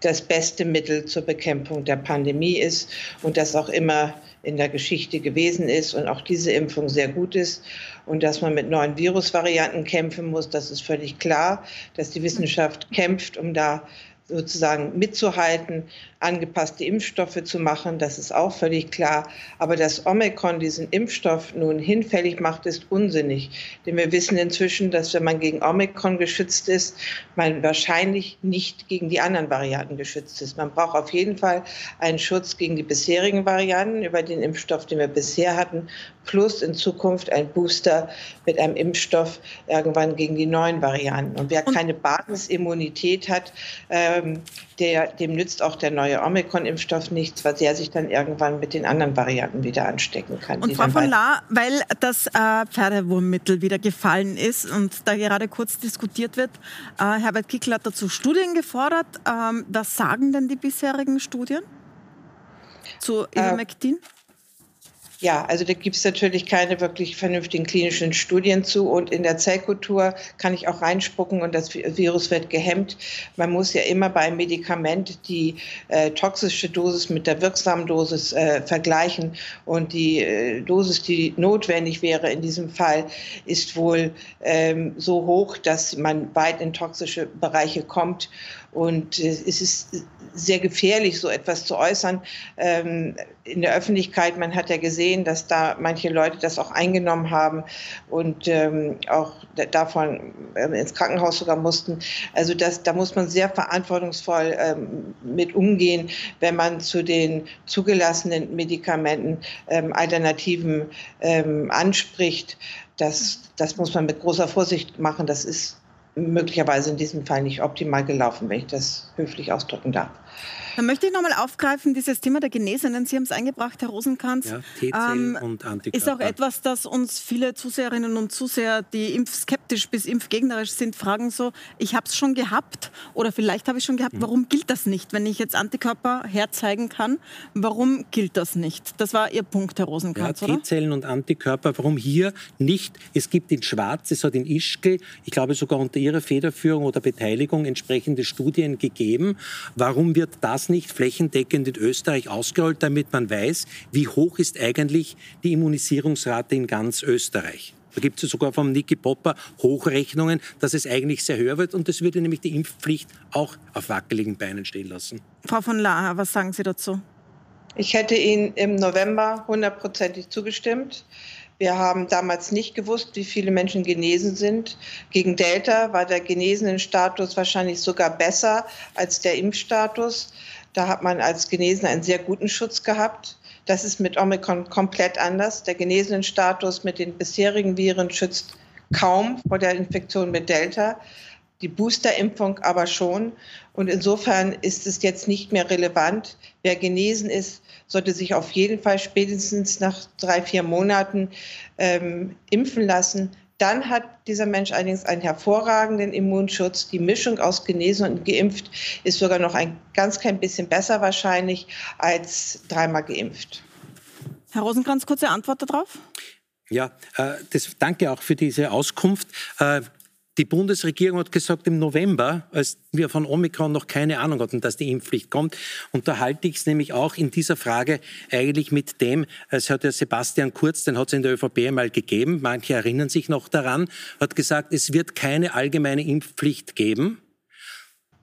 Speaker 3: das beste Mittel zur Bekämpfung der Pandemie ist und das auch immer in der Geschichte gewesen ist und auch diese Impfung sehr gut ist und dass man mit neuen Virusvarianten kämpfen muss, das ist völlig klar, dass die Wissenschaft kämpft, um da sozusagen mitzuhalten, angepasste Impfstoffe zu machen, das ist auch völlig klar. Aber dass Omikron diesen Impfstoff nun hinfällig macht, ist unsinnig. Denn wir wissen inzwischen, dass wenn man gegen Omikron geschützt ist, man wahrscheinlich nicht gegen die anderen Varianten geschützt ist. Man braucht auf jeden Fall einen Schutz gegen die bisherigen Varianten über den Impfstoff, den wir bisher hatten, plus in Zukunft ein Booster mit einem Impfstoff irgendwann gegen die neuen Varianten. Und wer keine Basisimmunität hat, ähm, der, dem nützt auch der neue Omikron-Impfstoff nichts, weil der sich dann irgendwann mit den anderen Varianten wieder anstecken kann.
Speaker 1: Und Frau von La, weil das äh, Pferdewurmmittel wieder gefallen ist und da gerade kurz diskutiert wird, äh, Herbert Kickl hat dazu Studien gefordert. Ähm, was sagen denn die bisherigen Studien zu äh, Ivermectin? Äh,
Speaker 3: ja, also da gibt es natürlich keine wirklich vernünftigen klinischen Studien zu. Und in der Zellkultur kann ich auch reinspucken und das Virus wird gehemmt. Man muss ja immer bei einem Medikament die äh, toxische Dosis mit der wirksamen Dosis äh, vergleichen. Und die äh, Dosis, die notwendig wäre in diesem Fall, ist wohl ähm, so hoch, dass man weit in toxische Bereiche kommt. Und äh, es ist sehr gefährlich, so etwas zu äußern ähm, in der Öffentlichkeit. Man hat ja gesehen, dass da manche Leute das auch eingenommen haben und ähm, auch davon ähm, ins Krankenhaus sogar mussten. Also das, da muss man sehr verantwortungsvoll ähm, mit umgehen, wenn man zu den zugelassenen Medikamenten ähm, Alternativen ähm, anspricht. Das, das muss man mit großer Vorsicht machen. Das ist möglicherweise in diesem Fall nicht optimal gelaufen, wenn ich das höflich ausdrücken darf.
Speaker 1: Dann möchte ich nochmal aufgreifen, dieses Thema der Genesenen. Sie haben es eingebracht, Herr Rosenkranz. Ja,
Speaker 4: T-Zellen ähm, und Antikörper.
Speaker 1: Ist auch etwas, das uns viele Zuseherinnen und Zuseher, die impfskeptisch bis impfgegnerisch sind, fragen so, ich habe es schon gehabt oder vielleicht habe ich schon gehabt, mhm. warum gilt das nicht? Wenn ich jetzt Antikörper herzeigen kann, warum gilt das nicht? Das war Ihr Punkt, Herr Rosenkranz,
Speaker 4: ja, T-Zellen und Antikörper, warum hier nicht? Es gibt in Schwarz, es hat in Ischgl, ich glaube sogar unter Ihrer Federführung oder Beteiligung entsprechende Studien gegeben. Warum wird das nicht flächendeckend in Österreich ausgerollt, damit man weiß, wie hoch ist eigentlich die Immunisierungsrate in ganz Österreich. Da gibt es sogar vom Niki Popper Hochrechnungen, dass es eigentlich sehr höher wird und das würde nämlich die Impfpflicht auch auf wackeligen Beinen stehen lassen.
Speaker 1: Frau von Lahr, was sagen Sie dazu?
Speaker 3: Ich hätte Ihnen im November hundertprozentig zugestimmt. Wir haben damals nicht gewusst, wie viele Menschen genesen sind. Gegen Delta war der genesenen Status wahrscheinlich sogar besser als der Impfstatus. Da hat man als Genesener einen sehr guten Schutz gehabt. Das ist mit Omikron komplett anders. Der genesenen Status mit den bisherigen Viren schützt kaum vor der Infektion mit Delta die Boosterimpfung aber schon. Und insofern ist es jetzt nicht mehr relevant. Wer genesen ist, sollte sich auf jeden Fall spätestens nach drei, vier Monaten ähm, impfen lassen. Dann hat dieser Mensch allerdings einen hervorragenden Immunschutz. Die Mischung aus genesen und geimpft ist sogar noch ein ganz klein bisschen besser wahrscheinlich als dreimal geimpft.
Speaker 1: Herr Rosenkranz, kurze Antwort darauf.
Speaker 4: Ja, äh, das, danke auch für diese Auskunft. Die Bundesregierung hat gesagt, im November, als wir von Omikron noch keine Ahnung hatten, dass die Impfpflicht kommt, unterhalte ich es nämlich auch in dieser Frage eigentlich mit dem, es hat ja Sebastian Kurz, den hat es in der ÖVP einmal gegeben, manche erinnern sich noch daran, hat gesagt, es wird keine allgemeine Impfpflicht geben.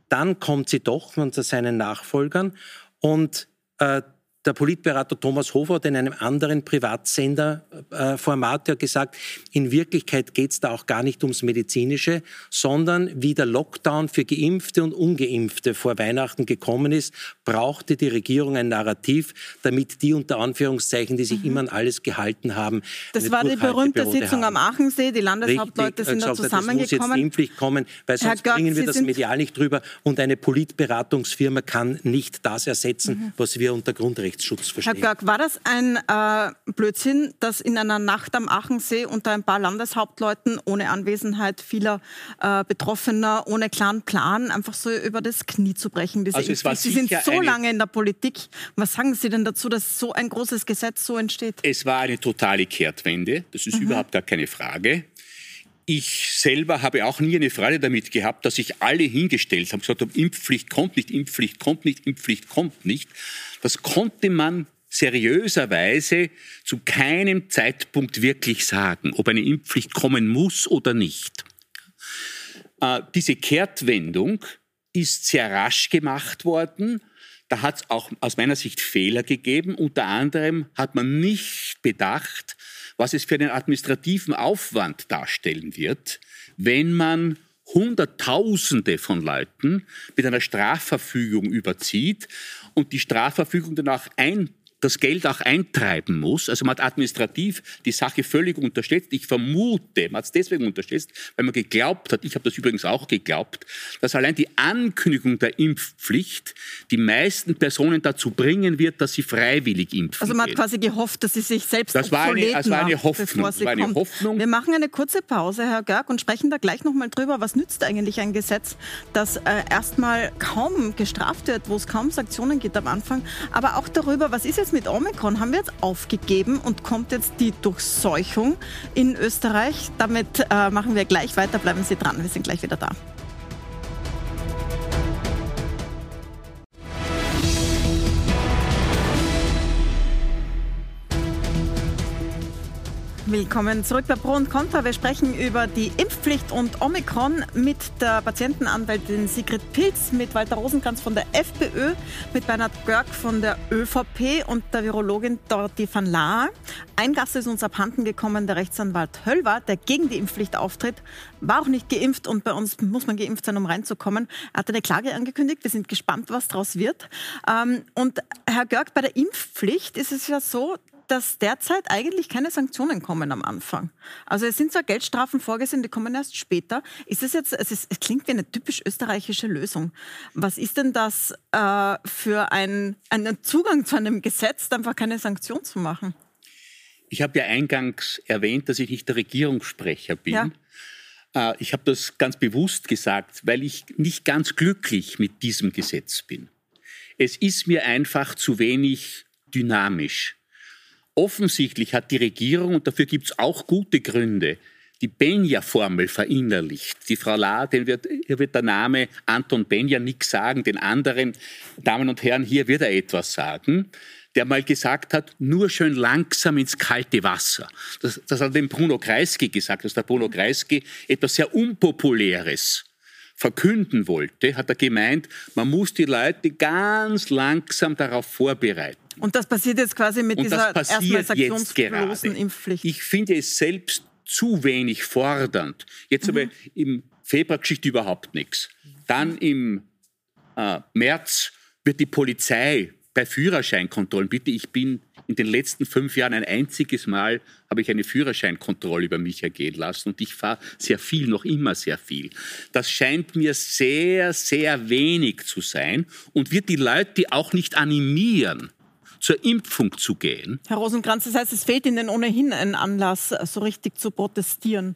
Speaker 4: Dann kommt sie doch unter seinen Nachfolgern und äh, der Politberater Thomas Hofer hat in einem anderen Privatsenderformat äh, ja gesagt, in Wirklichkeit geht es da auch gar nicht ums Medizinische, sondern wie der Lockdown für Geimpfte und Ungeimpfte vor Weihnachten gekommen ist, brauchte die Regierung ein Narrativ, damit die unter Anführungszeichen, die sich mhm. immer an alles gehalten haben.
Speaker 1: Das war die berühmte Sitzung haben. am Aachensee, die Landeshauptleute sind da zusammengekommen. Es muss
Speaker 4: jetzt Impfpflicht kommen, weil sonst Götz, bringen wir das medial nicht drüber und eine Politberatungsfirma kann nicht das ersetzen, mhm. was wir unter Grundregeln Urheberrechtsschutz verstehen.
Speaker 1: Herr Görg, war das ein äh, Blödsinn, dass in einer Nacht am Achensee unter ein paar Landeshauptleuten ohne Anwesenheit vieler äh, Betroffener, ohne klaren Plan, einfach so über das Knie zu brechen? Diese
Speaker 5: also es war
Speaker 1: Sie sind so lange in der Politik. Was sagen Sie denn dazu, dass so ein großes Gesetz so entsteht?
Speaker 5: Es war eine totale Kehrtwende, das ist mhm. überhaupt gar keine Frage. Ich selber habe auch nie eine Freude damit gehabt, dass sich alle hingestellt haben, gesagt haben, Impfpflicht kommt nicht, Impfpflicht kommt nicht, Impfpflicht kommt nicht. Das konnte man seriöserweise zu keinem Zeitpunkt wirklich sagen, ob eine Impfpflicht kommen muss oder nicht. Äh, diese Kehrtwendung ist sehr rasch gemacht worden. Da hat es auch aus meiner Sicht Fehler gegeben. Unter anderem hat man nicht bedacht, was es für einen administrativen Aufwand darstellen wird, wenn man Hunderttausende von Leuten mit einer Strafverfügung überzieht und die Strafverfügung danach ein das Geld auch eintreiben muss. Also man hat administrativ die Sache völlig unterschätzt. Ich vermute, man hat es deswegen unterschätzt, weil man geglaubt hat, ich habe das übrigens auch geglaubt, dass allein die Ankündigung der Impfpflicht die meisten Personen dazu bringen wird, dass sie freiwillig impfen.
Speaker 1: Also man hat quasi gehofft, dass sie sich selbst
Speaker 5: das war eine, das war eine Hoffnung.
Speaker 1: Macht, war eine Hoffnung. Wir machen eine kurze Pause, Herr Görg, und sprechen da gleich nochmal drüber, was nützt eigentlich ein Gesetz, das äh, erstmal kaum gestraft wird, wo es kaum Sanktionen gibt am Anfang, aber auch darüber, was ist jetzt mit Omikron? Haben wir jetzt aufgegeben und kommt jetzt die Durchseuchung in Österreich? Damit äh, machen wir gleich weiter. Bleiben Sie dran, wir sind gleich wieder da. Willkommen zurück bei Pro und Contra. Wir sprechen über die Impfpflicht und Omikron mit der Patientenanwältin Sigrid Pilz, mit Walter Rosenkranz von der FPÖ, mit Bernhard Görg von der ÖVP und der Virologin Dorothy van Laar. Ein Gast ist uns abhanden gekommen, der Rechtsanwalt Höllwart, der gegen die Impfpflicht auftritt, war auch nicht geimpft und bei uns muss man geimpft sein, um reinzukommen. Er hat eine Klage angekündigt. Wir sind gespannt, was daraus wird. Ähm, und Herr Görg, bei der Impfpflicht ist es ja so, dass derzeit eigentlich keine Sanktionen kommen am Anfang. Also es sind zwar Geldstrafen vorgesehen, die kommen erst später. Ist das jetzt, es, ist, es klingt wie eine typisch österreichische Lösung. Was ist denn das äh, für ein, einen Zugang zu einem Gesetz, einfach keine Sanktion zu machen?
Speaker 5: Ich habe ja eingangs erwähnt, dass ich nicht der Regierungssprecher bin. Ja. Äh, ich habe das ganz bewusst gesagt, weil ich nicht ganz glücklich mit diesem Gesetz bin. Es ist mir einfach zu wenig dynamisch. Offensichtlich hat die Regierung, und dafür gibt es auch gute Gründe, die Benja-Formel verinnerlicht. Die Frau Lahr, den wird, hier wird der Name Anton Benja nichts sagen, den anderen Damen und Herren, hier wird er etwas sagen, der mal gesagt hat, nur schön langsam ins kalte Wasser. Das, das hat dem Bruno Kreisky gesagt, dass der Bruno Kreisky etwas sehr Unpopuläres verkünden wollte, hat er gemeint, man muss die Leute ganz langsam darauf vorbereiten.
Speaker 1: Und das passiert jetzt quasi mit
Speaker 5: Und
Speaker 1: dieser
Speaker 5: erstmal sanktionslosen
Speaker 1: Impfpflicht.
Speaker 5: Ich finde es selbst zu wenig fordernd. Jetzt mhm. aber im Februar geschieht überhaupt nichts. Dann im äh, März wird die Polizei bei Führerscheinkontrollen, bitte, ich bin in den letzten fünf Jahren ein einziges Mal, habe ich eine Führerscheinkontrolle über mich ergehen lassen und ich fahre sehr viel, noch immer sehr viel. Das scheint mir sehr, sehr wenig zu sein und wird die Leute auch nicht animieren, zur Impfung zu gehen.
Speaker 1: Herr Rosenkranz, das heißt, es fehlt Ihnen ohnehin ein Anlass, so richtig zu protestieren.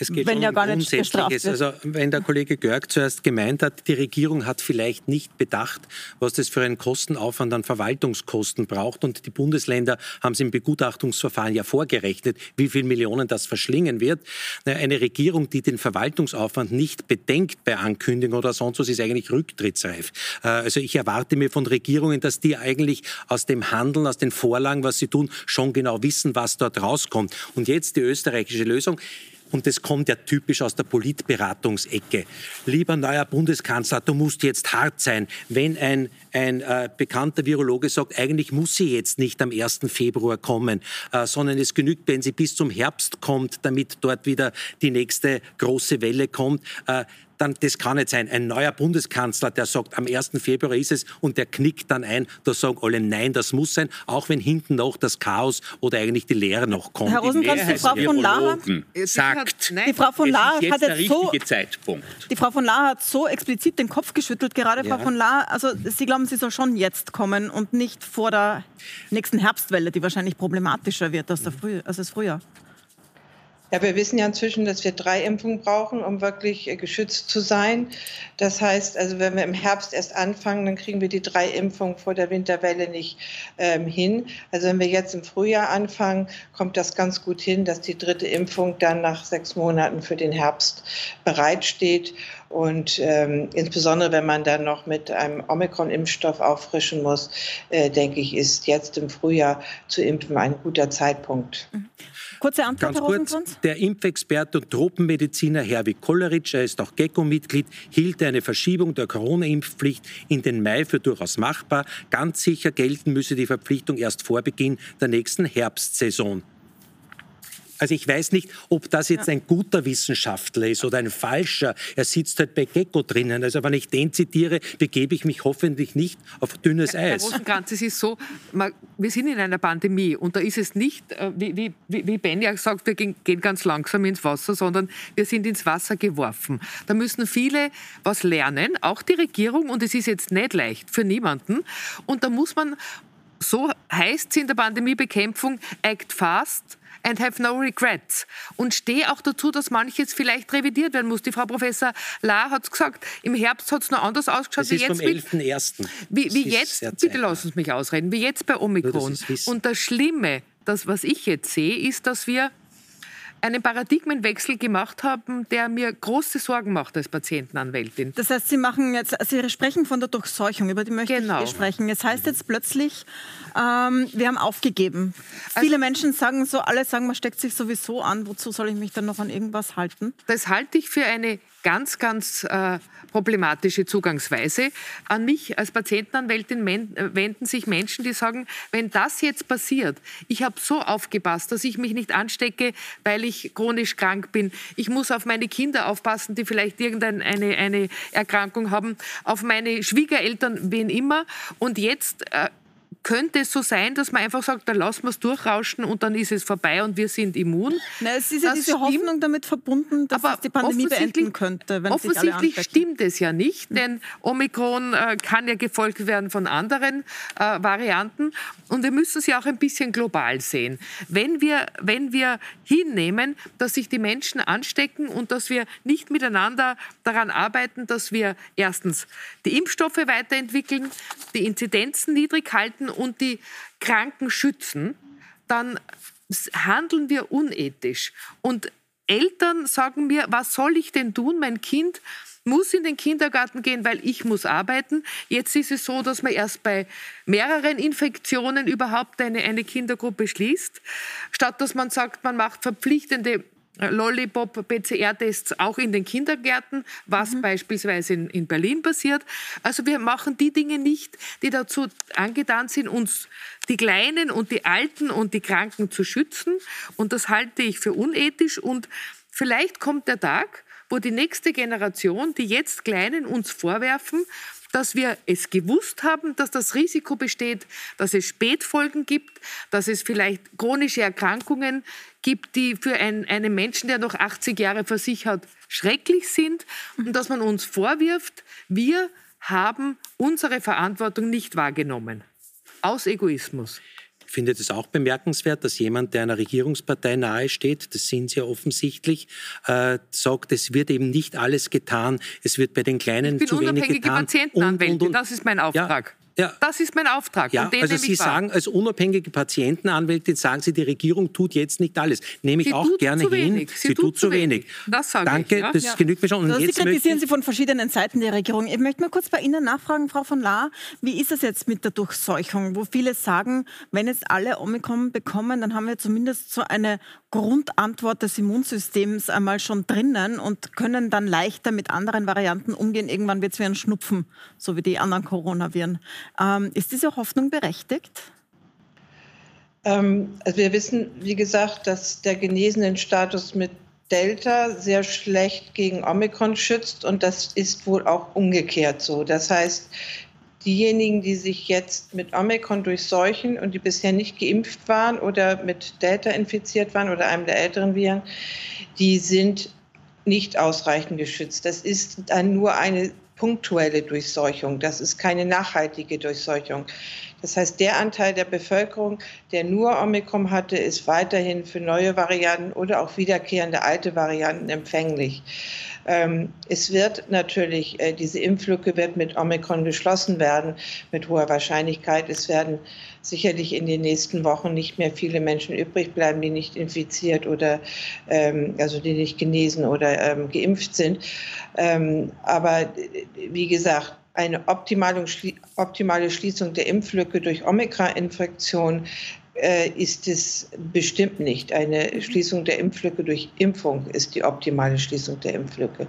Speaker 4: Es geht wenn ja gar nicht Grundsätzliches. Also wenn der Kollege Görg zuerst gemeint hat, die Regierung hat vielleicht nicht bedacht, was das für einen Kostenaufwand an Verwaltungskosten braucht und die Bundesländer haben es im Begutachtungsverfahren ja vorgerechnet, wie viel Millionen das verschlingen wird. Eine Regierung, die den Verwaltungsaufwand nicht bedenkt bei Ankündigung oder sonst was, ist eigentlich rücktrittsreif. Äh, also ich erwarte mir von Regierungen, dass die eigentlich aus dem Handeln, aus den Vorlagen, was sie tun, schon genau wissen, was dort rauskommt. Und jetzt die österreichische Lösung. Und das kommt ja typisch aus der Politberatungsecke. Lieber neuer Bundeskanzler, du musst jetzt hart sein. Wenn ein, ein äh, bekannter Virologe sagt, eigentlich muss sie jetzt nicht am 1. Februar kommen, äh, sondern es genügt, wenn sie bis zum Herbst kommt, damit dort wieder die nächste große Welle kommt, äh, dann das kann nicht sein. Ein neuer Bundeskanzler, der sagt, am 1. Februar ist es und der knickt dann ein, da sagen alle, nein, das muss sein, auch wenn hinten noch das Chaos oder eigentlich die Lehre noch kommt.
Speaker 1: Herr Rosenkranz, die, die Frau von Lahr
Speaker 5: sagt,
Speaker 1: die Frau von Lahr hat jetzt so,
Speaker 5: Zeitpunkt.
Speaker 1: Die Frau von Lahr hat so explizit den Kopf geschüttelt, gerade ja. Frau von Lahr, also Sie glauben, sie soll schon jetzt kommen und nicht vor der nächsten Herbstwelle, die wahrscheinlich problematischer wird als, Früh, als das Frühjahr.
Speaker 3: Ja, wir wissen ja inzwischen, dass wir drei Impfungen brauchen, um wirklich äh, geschützt zu sein. Das heißt, also wenn wir im Herbst erst anfangen, dann kriegen wir die drei Impfungen vor der Winterwelle nicht ähm, hin. Also wenn wir jetzt im Frühjahr anfangen, kommt das ganz gut hin, dass die dritte Impfung dann nach sechs Monaten für den Herbst bereitsteht. Und ähm, insbesondere, wenn man dann noch mit einem Omikron-Impfstoff auffrischen muss, äh, denke ich, ist jetzt im Frühjahr zu impfen ein guter Zeitpunkt.
Speaker 1: Mhm. Kurze Antwort, Ganz
Speaker 4: Herr kurz, Der Impfexperte und Tropenmediziner Herwig Kolleritsch, er ist auch GECO-Mitglied, hielt eine Verschiebung der Corona-Impfpflicht in den Mai für durchaus machbar. Ganz sicher gelten müsse die Verpflichtung erst vor Beginn der nächsten Herbstsaison. Also ich weiß nicht, ob das jetzt ein guter Wissenschaftler ist oder ein falscher. Er sitzt halt bei Gecko drinnen. Also wenn ich den zitiere, begebe ich mich hoffentlich nicht auf dünnes Eis. Herr
Speaker 2: Rosenkranz, es ist so, wir sind in einer Pandemie und da ist es nicht, äh, wie, wie, wie Ben ja sagt, wir gehen, gehen ganz langsam ins Wasser, sondern wir sind ins Wasser geworfen. Da müssen viele was lernen, auch die Regierung und es ist jetzt nicht leicht für niemanden. Und da muss man so heißt es in der Pandemiebekämpfung, act fast, and have no regrets. Und stehe auch dazu, dass manches vielleicht revidiert werden muss. Die Frau Professor La hat es gesagt, im Herbst hat es noch anders ausgeschaut.
Speaker 4: Das wie ist jetzt vom 11.01.
Speaker 2: Wie, wie jetzt, bitte lassen Sie mich ausreden, wie jetzt bei Omikron. Und das Schlimme, das, was ich jetzt sehe, ist, dass wir einen Paradigmenwechsel gemacht haben, der mir große Sorgen macht als Patientenanwältin.
Speaker 1: Das heißt, Sie machen jetzt, Sie sprechen von der Durchseuchung, über die möchte genau. ich sprechen. Jetzt heißt jetzt plötzlich, ähm, wir haben aufgegeben. Also, Viele Menschen sagen so, alle sagen, man steckt sich sowieso an. Wozu soll ich mich dann noch an irgendwas halten?
Speaker 2: Das halte ich für eine ganz, ganz äh, problematische Zugangsweise. An mich als Patientenanwältin äh, wenden sich Menschen, die sagen, wenn das jetzt passiert, ich habe so aufgepasst, dass ich mich nicht anstecke, weil ich chronisch krank bin. Ich muss auf meine Kinder aufpassen, die vielleicht irgendeine eine Erkrankung haben, auf meine Schwiegereltern, wen immer. Und jetzt äh, könnte es so sein, dass man einfach sagt, da lassen wir es durchrauschen und dann ist es vorbei und wir sind immun.
Speaker 1: Na, es ist ja das diese stimmt. Hoffnung damit verbunden, dass es die Pandemie beenden könnte.
Speaker 2: Wenn offensichtlich stimmt es ja nicht, denn Omikron äh, kann ja gefolgt werden von anderen äh, Varianten und wir müssen es ja auch ein bisschen global sehen. Wenn wir, wenn wir hinnehmen, dass sich die Menschen anstecken und dass wir nicht miteinander daran arbeiten, dass wir erstens die Impfstoffe weiterentwickeln, die Inzidenzen niedrig halten und die Kranken schützen, dann handeln wir unethisch. Und Eltern sagen mir, was soll ich denn tun? Mein Kind muss in den Kindergarten gehen, weil ich muss arbeiten. Jetzt ist es so, dass man erst bei mehreren Infektionen überhaupt eine, eine Kindergruppe schließt, statt dass man sagt, man macht verpflichtende Lollipop-PCR-Tests auch in den Kindergärten, was mhm. beispielsweise in, in, Berlin passiert. Also wir machen die Dinge nicht, die dazu angetan sind, uns die Kleinen und die Alten und die Kranken zu schützen. Und das halte ich für unethisch. Und vielleicht kommt der Tag, wo die nächste Generation, die jetzt Kleinen uns vorwerfen, dass wir es gewusst haben, dass das Risiko besteht, dass es Spätfolgen gibt, dass es vielleicht chronische Erkrankungen gibt, die für einen, einen Menschen, der noch 80 Jahre vor sich hat, schrecklich sind und dass man uns vorwirft, wir haben unsere Verantwortung nicht wahrgenommen. Aus Egoismus.
Speaker 4: Ich finde es auch bemerkenswert, dass jemand, der einer Regierungspartei nahesteht, das sind sie ja offensichtlich, äh, sagt, es wird eben nicht alles getan, es wird bei den Kleinen zu wenig getan. Ich bin unabhängige
Speaker 2: Patientenanwältin, das ist mein Auftrag. Ja, ja. Das ist mein Auftrag.
Speaker 4: Ja, also Sie sagen, als unabhängige Patientenanwältin sagen Sie, die Regierung tut jetzt nicht alles. Nehme ich Sie auch gerne hin.
Speaker 2: Wenig. Sie, Sie tut, tut, zu wenig. wenig.
Speaker 4: Das sage Danke, ich. Ja? das ja. genügt mir schon.
Speaker 1: Und also jetzt Sie kritisieren Sie von verschiedenen Seiten die Regierung. Ich möchte mal kurz bei Ihnen nachfragen, Frau von Lahr, wie ist es jetzt mit der Durchseuchung, wo viele sagen, wenn jetzt alle Omikron bekommen, dann haben wir zumindest so eine Grundantwort des Immunsystems einmal schon drinnen und können dann leichter mit anderen Varianten umgehen. Irgendwann wird es wie ein Schnupfen, so wie die anderen Coronaviren. Ähm, ist diese Hoffnung berechtigt?
Speaker 3: Ähm, also wir wissen, wie gesagt, dass der genesenen Status mit Delta sehr schlecht gegen Omikron schützt und das ist wohl auch umgekehrt so. Das heißt, diejenigen, die sich jetzt mit Omikron durchseuchen und die bisher nicht geimpft waren oder mit Delta infiziert waren oder einem der älteren Viren, die sind nicht ausreichend geschützt. Das ist dann nur eine punktuelle Durchseuchung. Das ist keine nachhaltige Durchseuchung. Das heißt, der Anteil der Bevölkerung, der nur Omikron hatte, ist weiterhin für neue Varianten oder auch wiederkehrende alte Varianten empfänglich. Ähm, es wird natürlich, äh, diese Impflücke wird mit Omikron geschlossen werden, mit hoher Wahrscheinlichkeit. Es werden sicherlich in den nächsten Wochen nicht mehr viele Menschen übrig bleiben, die nicht infiziert oder ähm, also die nicht genesen oder ähm, geimpft sind. Ähm, aber wie gesagt, eine optimale, optimale Schließung der Impflücke durch Omikron-Infektion äh, ist es bestimmt nicht. Eine Schließung der Impflücke durch Impfung ist die optimale Schließung der Impflücke.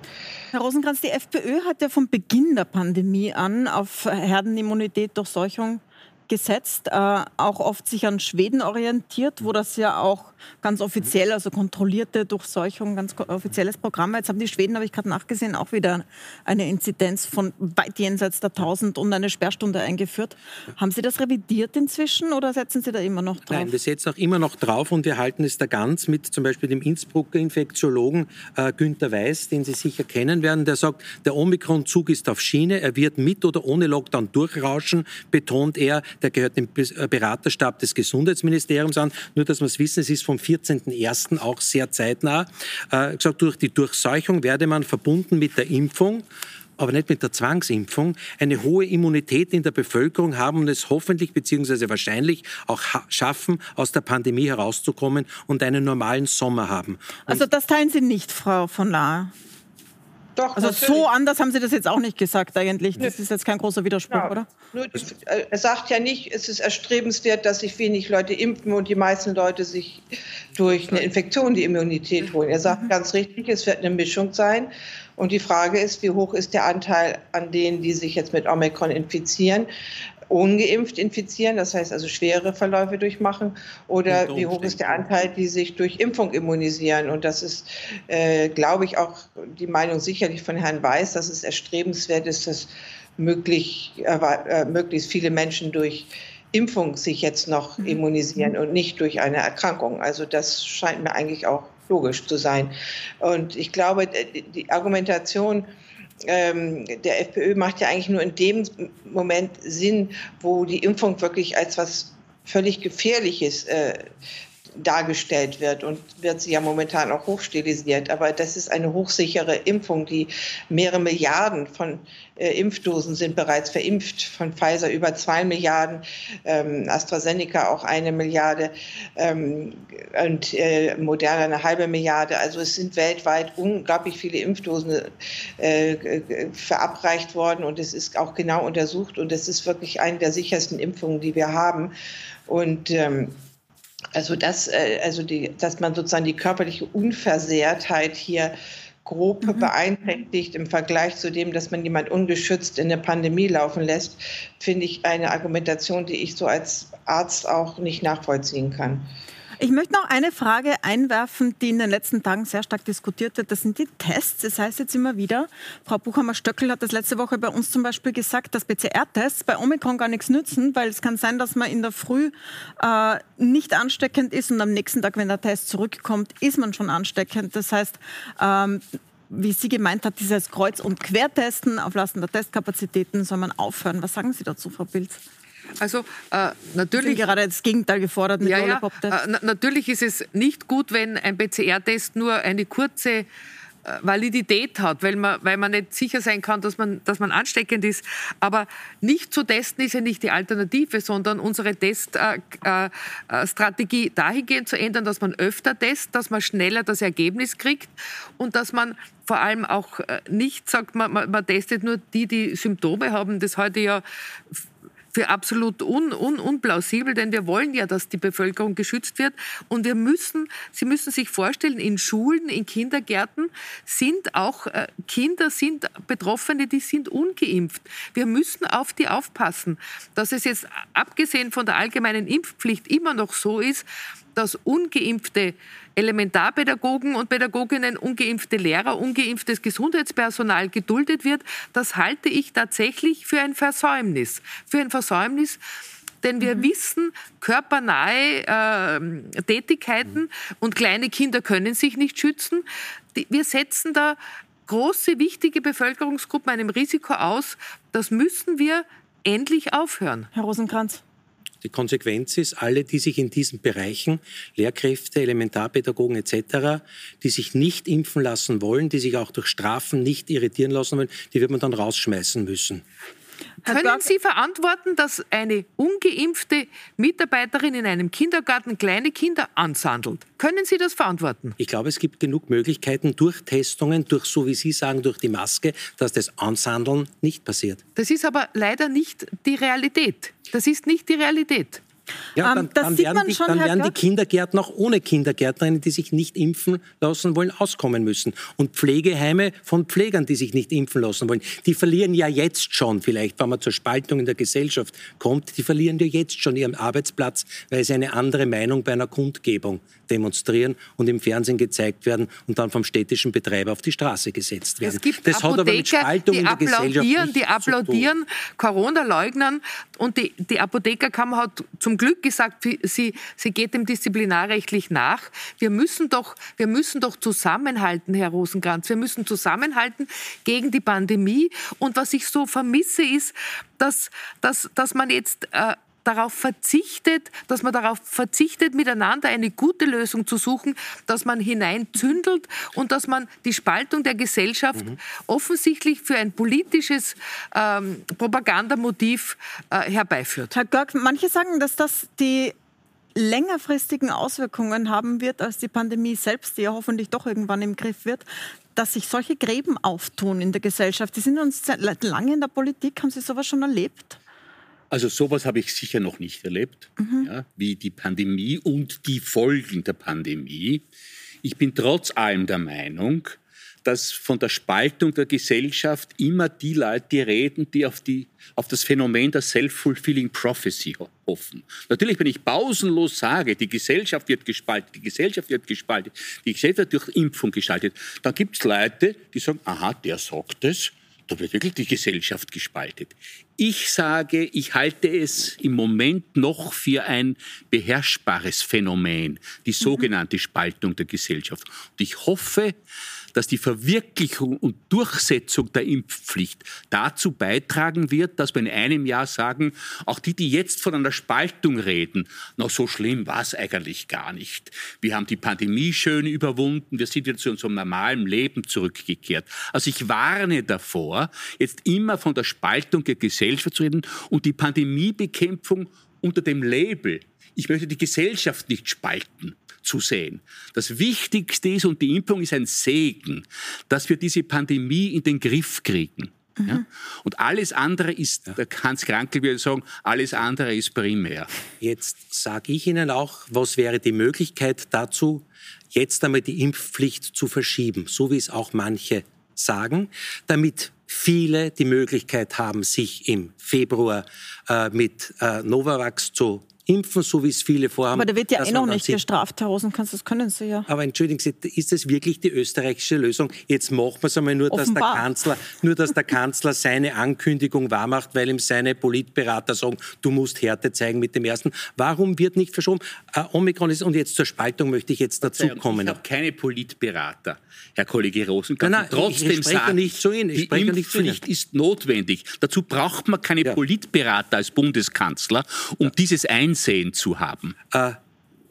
Speaker 1: Herr Rosenkranz, die FPÖ hat ja von Beginn der Pandemie an auf Herdenimmunität durch Seuchung gesetzt, äh, auch oft sich an Schweden orientiert, wo das ja auch ganz offiziell, also kontrollierte Durchseuchung, ganz offizielles Programm. Jetzt haben die Schweden, habe ich gerade nachgesehen, auch wieder eine Inzidenz von weit jenseits der 1000 und eine Sperrstunde eingeführt. Haben Sie das revidiert inzwischen oder setzen Sie da immer noch drauf?
Speaker 4: Nein, wir setzen auch immer noch drauf und wir halten es da ganz mit zum Beispiel dem Innsbrucker Infektiologen äh, Günter Weiß, den Sie sicher kennen werden, der sagt, der Omikron-Zug ist auf Schiene, er wird mit oder ohne Lockdown durchrauschen, betont er, der gehört dem äh, Beraterstab des Gesundheitsministeriums an. Nur, dass wir es wissen, es ist vom 14.01. auch sehr zeitnah. Äh, gesagt, durch die Durchseuchung werde man verbunden mit der Impfung aber nicht mit der Zwangsimpfung, eine hohe Immunität in der Bevölkerung haben und es hoffentlich bzw. wahrscheinlich auch schaffen, aus der Pandemie herauszukommen und einen normalen Sommer haben. Und
Speaker 1: also das teilen Sie nicht, Frau von Lahr?
Speaker 3: Doch,
Speaker 1: also natürlich. so anders haben Sie das jetzt auch nicht gesagt eigentlich. Das Nö. ist jetzt kein großer Widerspruch, ja. oder?
Speaker 3: Nur, äh, er sagt ja nicht, es ist erstrebenswert, dass sich wenig Leute impfen und die meisten Leute sich durch eine Infektion die Immunität holen. Er sagt mhm. ganz richtig, es wird eine Mischung sein. Und die Frage ist, wie hoch ist der Anteil an denen, die sich jetzt mit Omikron infizieren? Ungeimpft infizieren, das heißt also schwere Verläufe durchmachen, oder wie hoch ist der Anteil, die sich durch Impfung immunisieren? Und das ist, äh, glaube ich, auch die Meinung sicherlich von Herrn Weiß, dass es erstrebenswert ist, dass möglich, äh, möglichst viele Menschen durch Impfung sich jetzt noch mhm. immunisieren und nicht durch eine Erkrankung. Also das scheint mir eigentlich auch logisch zu sein. Und ich glaube, die Argumentation, ähm, der FPÖ macht ja eigentlich nur in dem Moment Sinn, wo die Impfung wirklich als was völlig Gefährliches äh, dargestellt wird und wird sie ja momentan auch hochstilisiert. Aber das ist eine hochsichere Impfung, die mehrere Milliarden von äh, Impfdosen sind bereits verimpft, von Pfizer über zwei Milliarden, ähm, AstraZeneca auch eine Milliarde ähm, und äh, Moderna eine halbe Milliarde. Also es sind weltweit unglaublich viele Impfdosen äh, verabreicht worden und es ist auch genau untersucht und es ist wirklich eine der sichersten Impfungen, die wir haben. Und ähm, also, das, äh, also die, dass man sozusagen die körperliche Unversehrtheit hier grob mhm. beeinträchtigt im Vergleich zu dem, dass man jemand ungeschützt in eine Pandemie laufen lässt, finde ich eine Argumentation, die ich so als Arzt auch nicht nachvollziehen kann.
Speaker 1: Ich möchte noch eine Frage einwerfen, die in den letzten Tagen sehr stark diskutiert wird. Das sind die Tests. Das heißt jetzt immer wieder, Frau Buchhammer-Stöckel hat das letzte Woche bei uns zum Beispiel gesagt, dass PCR-Tests bei Omikron gar nichts nützen, weil es kann sein, dass man in der Früh äh, nicht ansteckend ist und am nächsten Tag, wenn der Test zurückkommt, ist man schon ansteckend. Das heißt, ähm, wie sie gemeint hat, dieses Kreuz- und Quertesten auf Lasten der Testkapazitäten soll man aufhören. Was sagen Sie dazu, Frau Pilz?
Speaker 2: Also äh, natürlich.
Speaker 1: Gerade das Gegenteil gefordert mit
Speaker 2: ja, ja, äh, Natürlich ist es nicht gut, wenn ein PCR-Test nur eine kurze äh, Validität hat, weil man, weil man nicht sicher sein kann, dass man, dass man ansteckend ist. Aber nicht zu testen ist ja nicht die Alternative, sondern unsere Teststrategie äh, äh, dahingehend zu ändern, dass man öfter testet, dass man schneller das Ergebnis kriegt und dass man vor allem auch äh, nicht sagt, man, man, man testet nur die, die Symptome haben. Das heute ja für absolut un, un, unplausibel, denn wir wollen ja, dass die Bevölkerung geschützt wird. Und wir müssen, Sie müssen sich vorstellen, in Schulen, in Kindergärten sind auch äh, Kinder, sind Betroffene, die sind ungeimpft. Wir müssen auf die aufpassen. Dass es jetzt abgesehen von der allgemeinen Impfpflicht immer noch so ist, dass ungeimpfte Elementarpädagogen und Pädagoginnen, ungeimpfte Lehrer, ungeimpftes Gesundheitspersonal geduldet wird, das halte ich tatsächlich für ein Versäumnis. Für ein Versäumnis, denn wir mhm. wissen, körpernahe äh, Tätigkeiten und kleine Kinder können sich nicht schützen. Die, wir setzen da große, wichtige Bevölkerungsgruppen einem Risiko aus. Das müssen wir endlich aufhören.
Speaker 1: Herr Rosenkranz.
Speaker 4: Die Konsequenz ist, alle, die sich in diesen Bereichen, Lehrkräfte, Elementarpädagogen etc., die sich nicht impfen lassen wollen, die sich auch durch Strafen nicht irritieren lassen wollen, die wird man dann rausschmeißen müssen.
Speaker 2: Können Sie verantworten, dass eine ungeimpfte Mitarbeiterin in einem Kindergarten kleine Kinder ansandelt? Können Sie das verantworten?
Speaker 4: Ich glaube, es gibt genug Möglichkeiten durch Testungen, durch, so wie Sie sagen, durch die Maske, dass das Ansandeln nicht passiert.
Speaker 2: Das ist aber leider nicht die Realität. Das ist nicht die Realität.
Speaker 4: Ja, dann, ähm, dann werden, die, dann werden die Kindergärten auch ohne Kindergärtnerinnen, die sich nicht impfen lassen wollen, auskommen müssen. Und Pflegeheime von Pflegern, die sich nicht impfen lassen wollen, die verlieren ja jetzt schon, vielleicht wenn man zur Spaltung in der Gesellschaft kommt, die verlieren ja jetzt schon ihren Arbeitsplatz, weil sie eine andere Meinung bei einer Kundgebung demonstrieren und im Fernsehen gezeigt werden und dann vom städtischen Betreiber auf die Straße gesetzt werden.
Speaker 2: Es gibt das Apotheker, hat aber mit Spaltung die in der applaudieren, die applaudieren Corona-Leugnern und die, die Apothekerkammer hat zum Glück gesagt, sie, sie geht dem disziplinarrechtlich nach. Wir müssen, doch, wir müssen doch zusammenhalten, Herr Rosenkranz. Wir müssen zusammenhalten gegen die Pandemie. Und was ich so vermisse, ist, dass, dass, dass man jetzt äh, darauf verzichtet, dass man darauf verzichtet, miteinander eine gute Lösung zu suchen, dass man hineinzündelt und dass man die Spaltung der Gesellschaft mhm. offensichtlich für ein politisches ähm, Propagandamotiv äh, herbeiführt.
Speaker 1: Herr Görg, manche sagen, dass das die längerfristigen Auswirkungen haben wird als die Pandemie selbst, die ja hoffentlich doch irgendwann im Griff wird, dass sich solche Gräben auftun in der Gesellschaft. Die sind uns lange in der Politik. Haben Sie sowas schon erlebt?
Speaker 5: Also sowas habe ich sicher noch nicht erlebt, mhm. ja, wie die Pandemie und die Folgen der Pandemie. Ich bin trotz allem der Meinung, dass von der Spaltung der Gesellschaft immer die Leute reden, die auf, die, auf das Phänomen der Self-Fulfilling Prophecy hoffen. Natürlich, wenn ich pausenlos sage, die Gesellschaft wird gespalten, die Gesellschaft wird gespalten, die Gesellschaft wird durch Impfung gestaltet, dann gibt es Leute, die sagen, aha, der sagt es, da wird wirklich die Gesellschaft gespaltet. Ich sage, ich halte es im Moment noch für ein beherrschbares Phänomen, die sogenannte Spaltung der Gesellschaft. Und ich hoffe, dass die Verwirklichung und Durchsetzung der Impfpflicht dazu beitragen wird, dass wir in einem Jahr sagen, auch die, die jetzt von einer Spaltung reden, na so schlimm war es eigentlich gar nicht. Wir haben die Pandemie schön überwunden, wir sind wieder zu unserem normalen Leben zurückgekehrt. Also ich warne davor, jetzt immer von der Spaltung der Gesellschaft zu reden und die Pandemiebekämpfung unter dem Label, ich möchte die Gesellschaft nicht spalten, zu sehen. Das Wichtigste ist, und die Impfung ist ein Segen, dass wir diese Pandemie in den Griff kriegen. Mhm. Ja? Und alles andere ist, ja. der Hans Krankel würde sagen, alles andere ist primär.
Speaker 4: Jetzt sage ich Ihnen auch, was wäre die Möglichkeit dazu, jetzt einmal die Impfpflicht zu verschieben, so wie es auch manche sagen, damit viele die Möglichkeit haben, sich im Februar äh, mit äh, Novavax zu impfen, so wie es viele vorhaben.
Speaker 1: Aber da wird ja eh noch nicht gestraft, Herr Rosenkranz, das können Sie ja.
Speaker 4: Aber entschuldigen Sie, ist das wirklich die österreichische Lösung? Jetzt machen wir es einmal nur, dass der Kanzler, nur, dass der Kanzler seine Ankündigung wahrmacht, weil ihm seine Politberater sagen, du musst Härte zeigen mit dem ersten. Warum wird nicht verschoben? Äh, Omikron ist, und jetzt zur Spaltung möchte ich jetzt dazu kommen.
Speaker 5: Ich habe keine Politberater, Herr Kollege Rosenkranz.
Speaker 4: Nein, nein, trotzdem ich, ich sagen, nicht zu Ihnen.
Speaker 5: Ich die Impfpflicht ist notwendig. Dazu braucht man keine ja. Politberater als Bundeskanzler, um ja. dieses Einsehen Ansehen zu haben. Äh,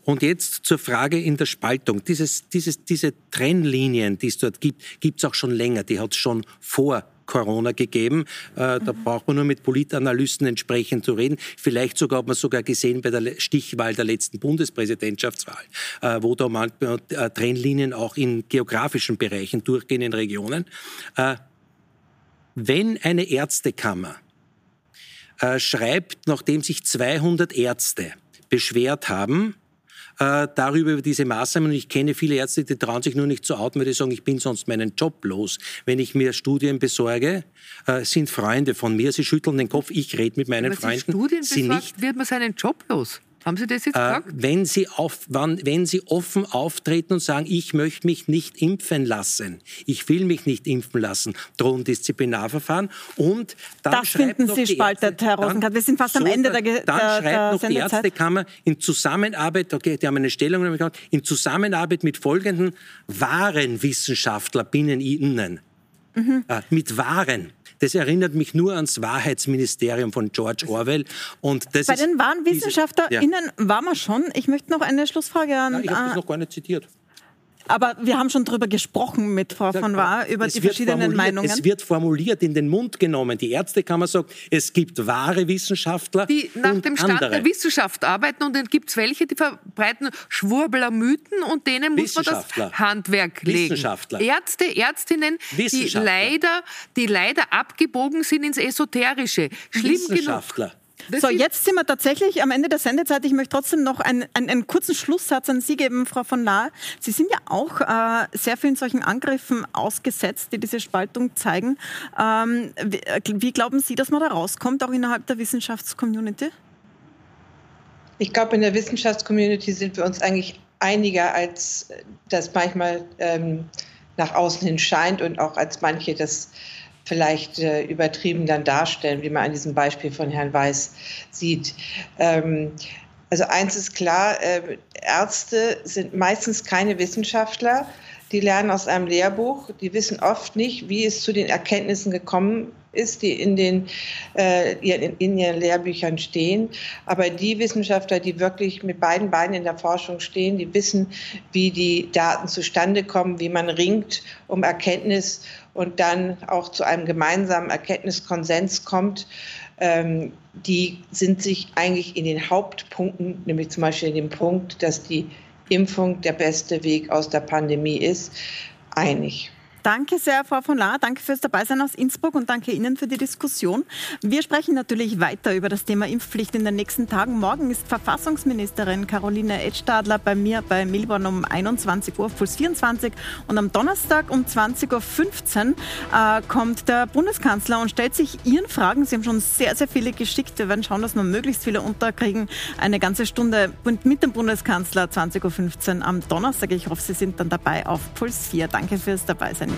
Speaker 4: und jetzt zur Frage in der Spaltung. Dieses, dieses, diese Trennlinien, die es dort gibt, gibt es auch schon länger. Die hat es schon vor Corona gegeben. Äh, da braucht man nur mit Politanalysten entsprechend zu reden. Vielleicht sogar hat man sogar gesehen bei der Stichwahl der letzten Bundespräsidentschaftswahl, äh, wo da manchmal äh, Trennlinien auch in geografischen Bereichen durchgehen in Regionen. Äh, wenn eine Ärztekammer äh, schreibt, nachdem sich 200 Ärzte beschwert haben, äh, darüber über diese Maßnahmen. Und ich kenne viele Ärzte, die trauen sich nur nicht zu outen, weil die sagen, ich bin sonst meinen Job los. Wenn ich mir Studien besorge, äh, sind Freunde von mir, sie schütteln den Kopf, ich rede mit meinen Wenn man Freunden.
Speaker 2: Studien sie besorgt, nicht. wird man seinen Job los. Haben Sie das jetzt äh, gesagt?
Speaker 4: Wenn Sie, auf, wann, wenn Sie offen auftreten und sagen, ich möchte mich nicht impfen lassen, ich will mich nicht impfen lassen, drohen Disziplinarverfahren und dann
Speaker 1: Das finden Sie spaltet, Herr Rosenkranz. Wir sind fast am Ende der
Speaker 4: Dann der, schreibt der noch die Ärztekammer in Zusammenarbeit, okay, die haben eine Stellung in Zusammenarbeit mit folgenden wahren WissenschaftlerInnen, mhm. äh, mit wahren das erinnert mich nur ans Wahrheitsministerium von George Orwell. Und das
Speaker 1: Bei den wahren WissenschaftlerInnen ja. waren wir schon. Ich möchte noch eine Schlussfrage an.
Speaker 4: Ja, ich habe das noch gar nicht zitiert.
Speaker 1: Aber wir haben schon darüber gesprochen mit Frau von Wahr, über die verschiedenen Meinungen.
Speaker 4: Es wird formuliert, in den Mund genommen. Die Ärztekammer sagt, es gibt wahre Wissenschaftler
Speaker 2: Die nach
Speaker 4: und
Speaker 2: dem Stand
Speaker 4: andere.
Speaker 2: der Wissenschaft arbeiten und dann gibt es welche, die verbreiten Schwurbler-Mythen und denen muss man das Handwerk legen.
Speaker 4: Wissenschaftler.
Speaker 2: Ärzte, Ärztinnen, die leider, die leider abgebogen sind ins Esoterische. Schlimm
Speaker 4: Wissenschaftler.
Speaker 2: genug.
Speaker 1: Das so, jetzt sind wir tatsächlich am Ende der Sendezeit. Ich möchte trotzdem noch einen, einen, einen kurzen Schlusssatz an Sie geben, Frau von Lahr. Sie sind ja auch äh, sehr vielen solchen Angriffen ausgesetzt, die diese Spaltung zeigen. Ähm, wie, äh, wie glauben Sie, dass man da rauskommt, auch innerhalb der Wissenschaftscommunity?
Speaker 3: Ich glaube, in der Wissenschaftscommunity sind wir uns eigentlich einiger, als das manchmal ähm, nach außen hin scheint und auch als manche das vielleicht äh, übertrieben dann darstellen, wie man an diesem Beispiel von Herrn Weiß sieht. Ähm, also eins ist klar, äh, Ärzte sind meistens keine Wissenschaftler. Die lernen aus einem Lehrbuch. Die wissen oft nicht, wie es zu den Erkenntnissen gekommen ist, die in, den, äh, in, in ihren Lehrbüchern stehen. Aber die Wissenschaftler, die wirklich mit beiden Beinen in der Forschung stehen, die wissen, wie die Daten zustande kommen, wie man ringt um Erkenntnis und dann auch zu einem gemeinsamen Erkenntniskonsens kommt, ähm, die sind sich eigentlich in den Hauptpunkten, nämlich zum Beispiel in dem Punkt, dass die Impfung der beste Weg aus der Pandemie ist, einig.
Speaker 1: Danke sehr, Frau von Lahr. Danke fürs Dabeisein aus Innsbruck und danke Ihnen für die Diskussion. Wir sprechen natürlich weiter über das Thema Impfpflicht in den nächsten Tagen. Morgen ist Verfassungsministerin Caroline Edstadler bei mir bei Milborn um 21 Uhr auf Puls 24 und am Donnerstag um 20.15 Uhr äh, kommt der Bundeskanzler und stellt sich Ihren Fragen. Sie haben schon sehr, sehr viele geschickt. Wir werden schauen, dass wir möglichst viele unterkriegen. Eine ganze Stunde mit dem Bundeskanzler 20.15 Uhr am Donnerstag. Ich hoffe, Sie sind dann dabei auf Puls 4. Danke fürs Dabeisein